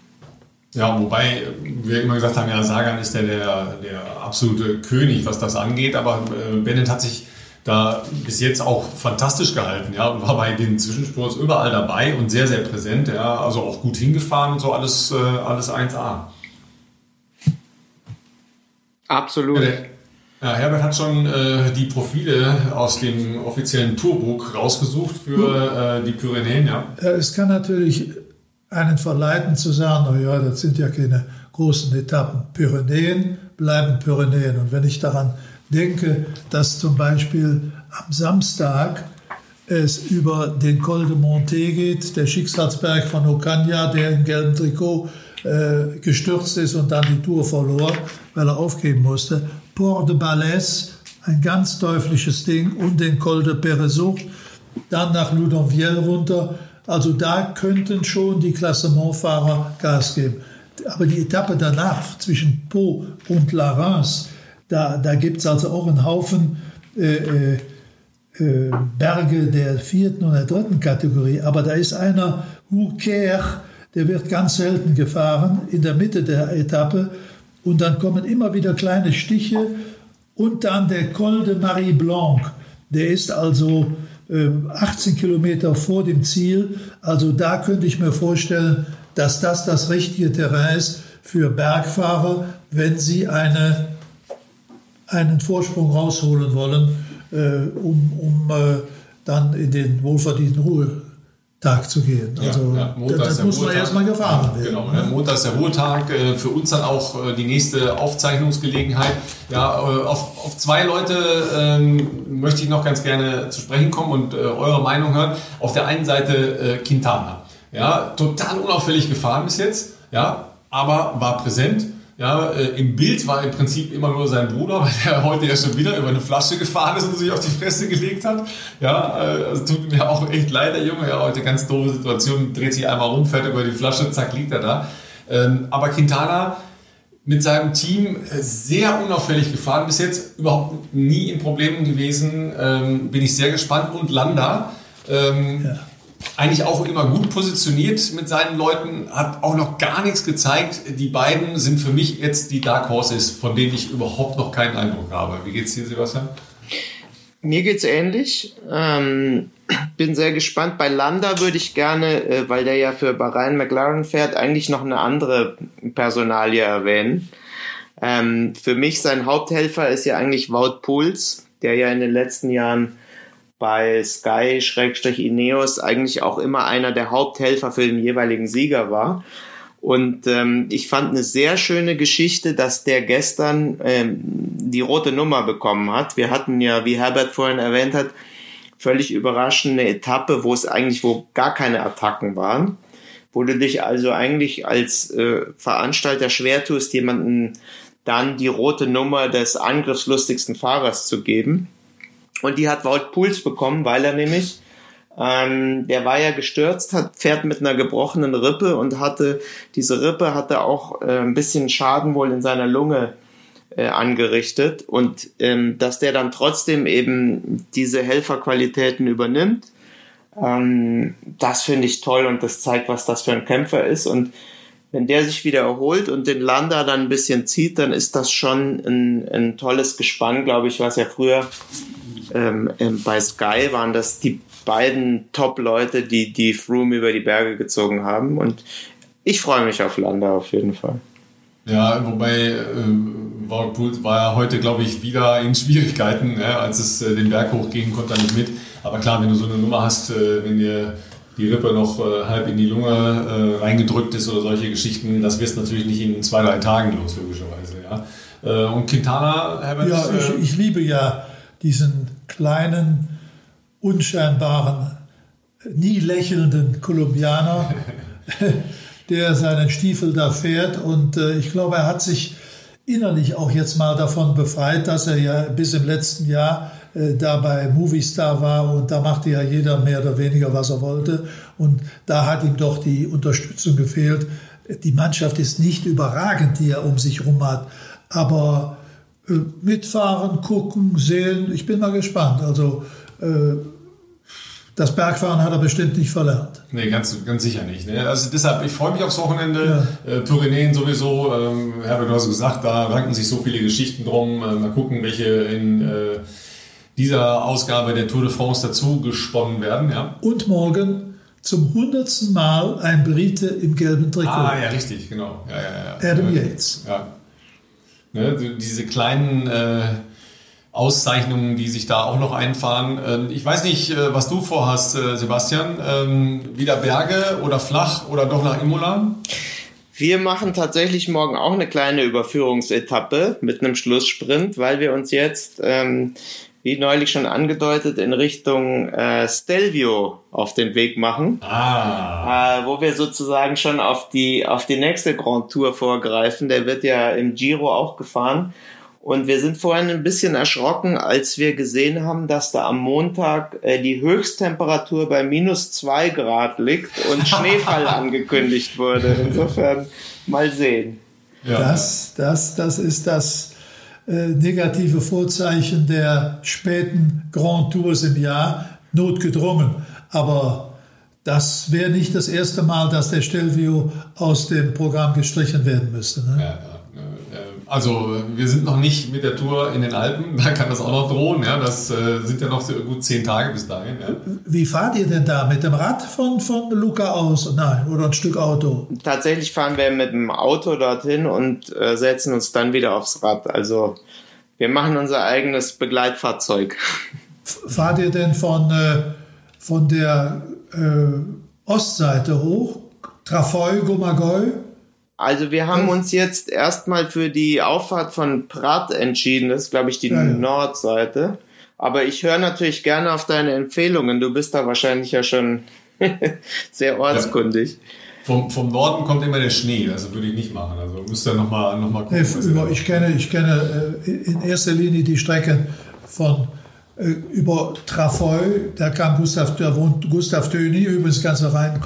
Ja, wobei wir immer gesagt haben, ja, Sagan ist der, der, der absolute König, was das angeht, aber äh, Bennett hat sich da bis jetzt auch fantastisch gehalten, ja, und war bei den Zwischenspurts überall dabei und sehr, sehr präsent, ja, also auch gut hingefahren und so, alles, äh, alles 1A. Absolut. Ja, ja, Herbert hat schon äh, die Profile aus dem offiziellen Tourbook rausgesucht für äh, die Pyrenäen, ja. Es kann natürlich einen verleiten zu sagen, oh ja, das sind ja keine großen Etappen. Pyrenäen bleiben Pyrenäen. Und wenn ich daran denke, dass zum Beispiel am Samstag es über den Col de Monté geht, der Schicksalsberg von Ocaña, der im gelben Trikot äh, gestürzt ist und dann die Tour verlor, weil er aufgeben musste. Port de Balès, ein ganz teuflisches Ding, und den Col de Perezot, dann nach Loudonvielle runter, Also da könnten schon die Klassementfahrer Gas geben. Aber die Etappe danach zwischen Po und La Reims, da, da gibt es also auch einen Haufen äh, äh, äh, Berge der vierten und der dritten Kategorie. Aber da ist einer, Hourquer, der wird ganz selten gefahren in der Mitte der Etappe. Und dann kommen immer wieder kleine Stiche. Und dann der Col de Marie Blanc. Der ist also 18 äh, Kilometer vor dem Ziel. Also da könnte ich mir vorstellen, dass das das richtige Terrain ist für Bergfahrer, wenn sie eine, einen Vorsprung rausholen wollen, äh, um, um äh, dann in den wohlverdienten Ruhetag zu gehen. Also ja, ja. das muss man erstmal gefahren werden. Genau, ne? Montag ist der Ruhetag, äh, für uns dann auch äh, die nächste Aufzeichnungsgelegenheit. Ja, äh, auf, auf zwei Leute ähm, möchte ich noch ganz gerne zu sprechen kommen und eure Meinung hören. Auf der einen Seite Quintana. Ja, total unauffällig gefahren bis jetzt, ja, aber war präsent. Ja, äh, im Bild war im Prinzip immer nur sein Bruder, weil er heute ja schon wieder über eine Flasche gefahren ist und sich auf die Fresse gelegt hat. Ja, äh, also tut mir auch echt leid, der Junge. Ja, heute ganz doofe Situation, dreht sich einmal rum, fährt über die Flasche, zack, liegt er da. Ähm, aber Quintana mit seinem Team äh, sehr unauffällig gefahren bis jetzt, überhaupt nie in Problemen gewesen. Ähm, bin ich sehr gespannt. Und Landa. Ähm, ja eigentlich auch immer gut positioniert mit seinen Leuten, hat auch noch gar nichts gezeigt. Die beiden sind für mich jetzt die Dark Horses, von denen ich überhaupt noch keinen Eindruck habe. Wie geht's dir, Sebastian? Mir geht's ähnlich. Ähm, bin sehr gespannt. Bei Landa würde ich gerne, äh, weil der ja für Bahrain McLaren fährt, eigentlich noch eine andere Personalie erwähnen. Ähm, für mich sein Haupthelfer ist ja eigentlich Wout Puls, der ja in den letzten Jahren bei Sky-Ineos eigentlich auch immer einer der Haupthelfer für den jeweiligen Sieger war. Und ähm, ich fand eine sehr schöne Geschichte, dass der gestern ähm, die rote Nummer bekommen hat. Wir hatten ja, wie Herbert vorhin erwähnt hat, völlig überraschend eine Etappe, wo es eigentlich wo gar keine Attacken waren, wo du dich also eigentlich als äh, Veranstalter schwer tust, jemanden dann die rote Nummer des angriffslustigsten Fahrers zu geben. Und die hat Wout Puls bekommen, weil er nämlich, ähm, der war ja gestürzt, hat, fährt mit einer gebrochenen Rippe und hatte, diese Rippe hatte auch äh, ein bisschen Schaden wohl in seiner Lunge äh, angerichtet. Und ähm, dass der dann trotzdem eben diese Helferqualitäten übernimmt, ähm, das finde ich toll und das zeigt, was das für ein Kämpfer ist. Und wenn der sich wieder erholt und den Lander dann ein bisschen zieht, dann ist das schon ein, ein tolles Gespann, glaube ich, was ja früher ähm, ähm, bei Sky waren das die beiden Top-Leute, die die Froome über die Berge gezogen haben. Und ich freue mich auf Landa auf jeden Fall. Ja, wobei äh, Wout war ja heute, glaube ich, wieder in Schwierigkeiten. Ja, als es äh, den Berg hochging, konnte er nicht mit. Aber klar, wenn du so eine Nummer hast, äh, wenn dir die Rippe noch äh, halb in die Lunge äh, reingedrückt ist oder solche Geschichten, das wirst du natürlich nicht in zwei, drei Tagen los, logischerweise. Ja. Äh, und Quintana, Herbert? Ja, ich, ich liebe ja diesen kleinen, unscheinbaren, nie lächelnden Kolumbianer, der seinen Stiefel da fährt. Und äh, ich glaube, er hat sich innerlich auch jetzt mal davon befreit, dass er ja bis im letzten Jahr äh, da bei Movistar war und da machte ja jeder mehr oder weniger, was er wollte. Und da hat ihm doch die Unterstützung gefehlt. Die Mannschaft ist nicht überragend, die er um sich herum hat, aber mitfahren, gucken, sehen. Ich bin mal gespannt. Also äh, das Bergfahren hat er bestimmt nicht verlernt. Nee, ganz, ganz sicher nicht. Ne? Also deshalb, ich freue mich aufs Wochenende. Ja. Äh, Pyrenäen sowieso. Ähm, Herbert, du hast gesagt, da ranken sich so viele Geschichten drum. Äh, mal gucken, welche in äh, dieser Ausgabe der Tour de France dazu gesponnen werden. Ja? Und morgen zum hundertsten Mal ein Brite im gelben Trikot. Ah, ja, richtig, genau. Ja, ja, ja. Adam Yates. Ja. Ne, diese kleinen äh, Auszeichnungen, die sich da auch noch einfahren. Ähm, ich weiß nicht, äh, was du vorhast, äh, Sebastian. Ähm, wieder Berge oder flach oder doch nach Imola? Wir machen tatsächlich morgen auch eine kleine Überführungsetappe mit einem Schlusssprint, weil wir uns jetzt ähm, wie neulich schon angedeutet, in Richtung äh, Stelvio auf den Weg machen. Ah. Äh, wo wir sozusagen schon auf die, auf die nächste Grand Tour vorgreifen. Der wird ja im Giro auch gefahren. Und wir sind vorhin ein bisschen erschrocken, als wir gesehen haben, dass da am Montag äh, die Höchsttemperatur bei minus zwei Grad liegt und Schneefall angekündigt wurde. Insofern mal sehen. Ja. Das, das, das ist das negative Vorzeichen der späten Grand Tours im Jahr, notgedrungen. Aber das wäre nicht das erste Mal, dass der Stelvio aus dem Programm gestrichen werden müsste. Ne? Ja. Also wir sind noch nicht mit der Tour in den Alpen, da kann das auch noch drohen. Ja, das äh, sind ja noch so gut zehn Tage bis dahin. Ja. Wie fahrt ihr denn da? Mit dem Rad von, von Luca aus? Nein, oder ein Stück Auto? Tatsächlich fahren wir mit dem Auto dorthin und äh, setzen uns dann wieder aufs Rad. Also wir machen unser eigenes Begleitfahrzeug. Fahrt ihr denn von, äh, von der äh, Ostseite hoch? Trafoi, Gomagoi? Also wir haben uns jetzt erstmal für die Auffahrt von Prat entschieden. Das ist, glaube ich, die ja, ja. Nordseite. Aber ich höre natürlich gerne auf deine Empfehlungen. Du bist da wahrscheinlich ja schon sehr ortskundig. Ja. Vom, vom Norden kommt immer der Schnee, also würde ich nicht machen. Also müsst ihr nochmal noch mal gucken. Nee, ich kenne, ich kenne äh, in erster Linie die Strecken von äh, über Trafoi, da kam Gustav, da wohnt Gustav Töni, übrigens ganz rein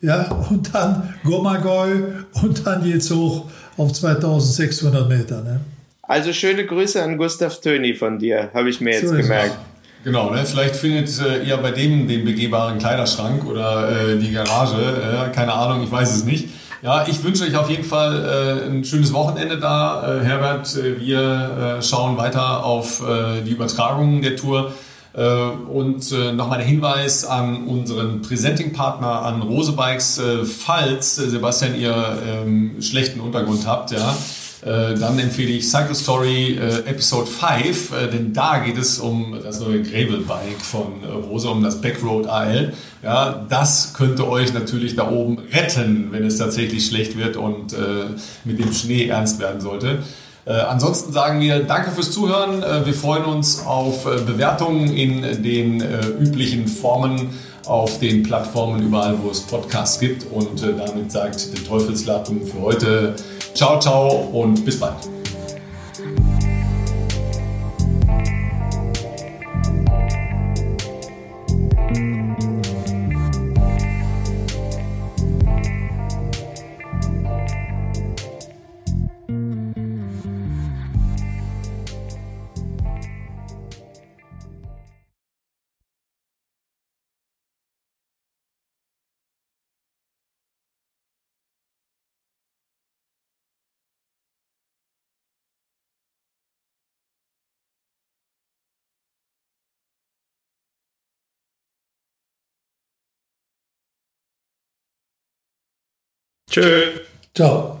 ja, und dann Gomagoi und dann geht's hoch auf 2600 Meter. Ne? Also schöne Grüße an Gustav Töni von dir, habe ich mir jetzt so gemerkt. Genau, ne? vielleicht findet äh, ihr bei dem den begehbaren Kleiderschrank oder äh, die Garage, äh, keine Ahnung, ich weiß es nicht. Ja, ich wünsche euch auf jeden Fall äh, ein schönes Wochenende da, äh, Herbert. Äh, wir schauen weiter auf die Übertragung der Tour. Äh, und äh, nochmal der Hinweis an unseren Presenting-Partner, an Rose Bikes, äh, falls, Sebastian, ihr ähm, schlechten Untergrund habt, ja, dann empfehle ich Cycle Story Episode 5, denn da geht es um das neue Gravel-Bike von Rose, um das Backroad AL. Ja, das könnte euch natürlich da oben retten, wenn es tatsächlich schlecht wird und mit dem Schnee ernst werden sollte. Äh, ansonsten sagen wir Danke fürs Zuhören. Äh, wir freuen uns auf äh, Bewertungen in den üblichen Formen auf den Plattformen überall, wo es Podcasts gibt. Und damit sagt der Teufelslappen für heute Ciao, ciao und bis bald. Tschö. Ciao.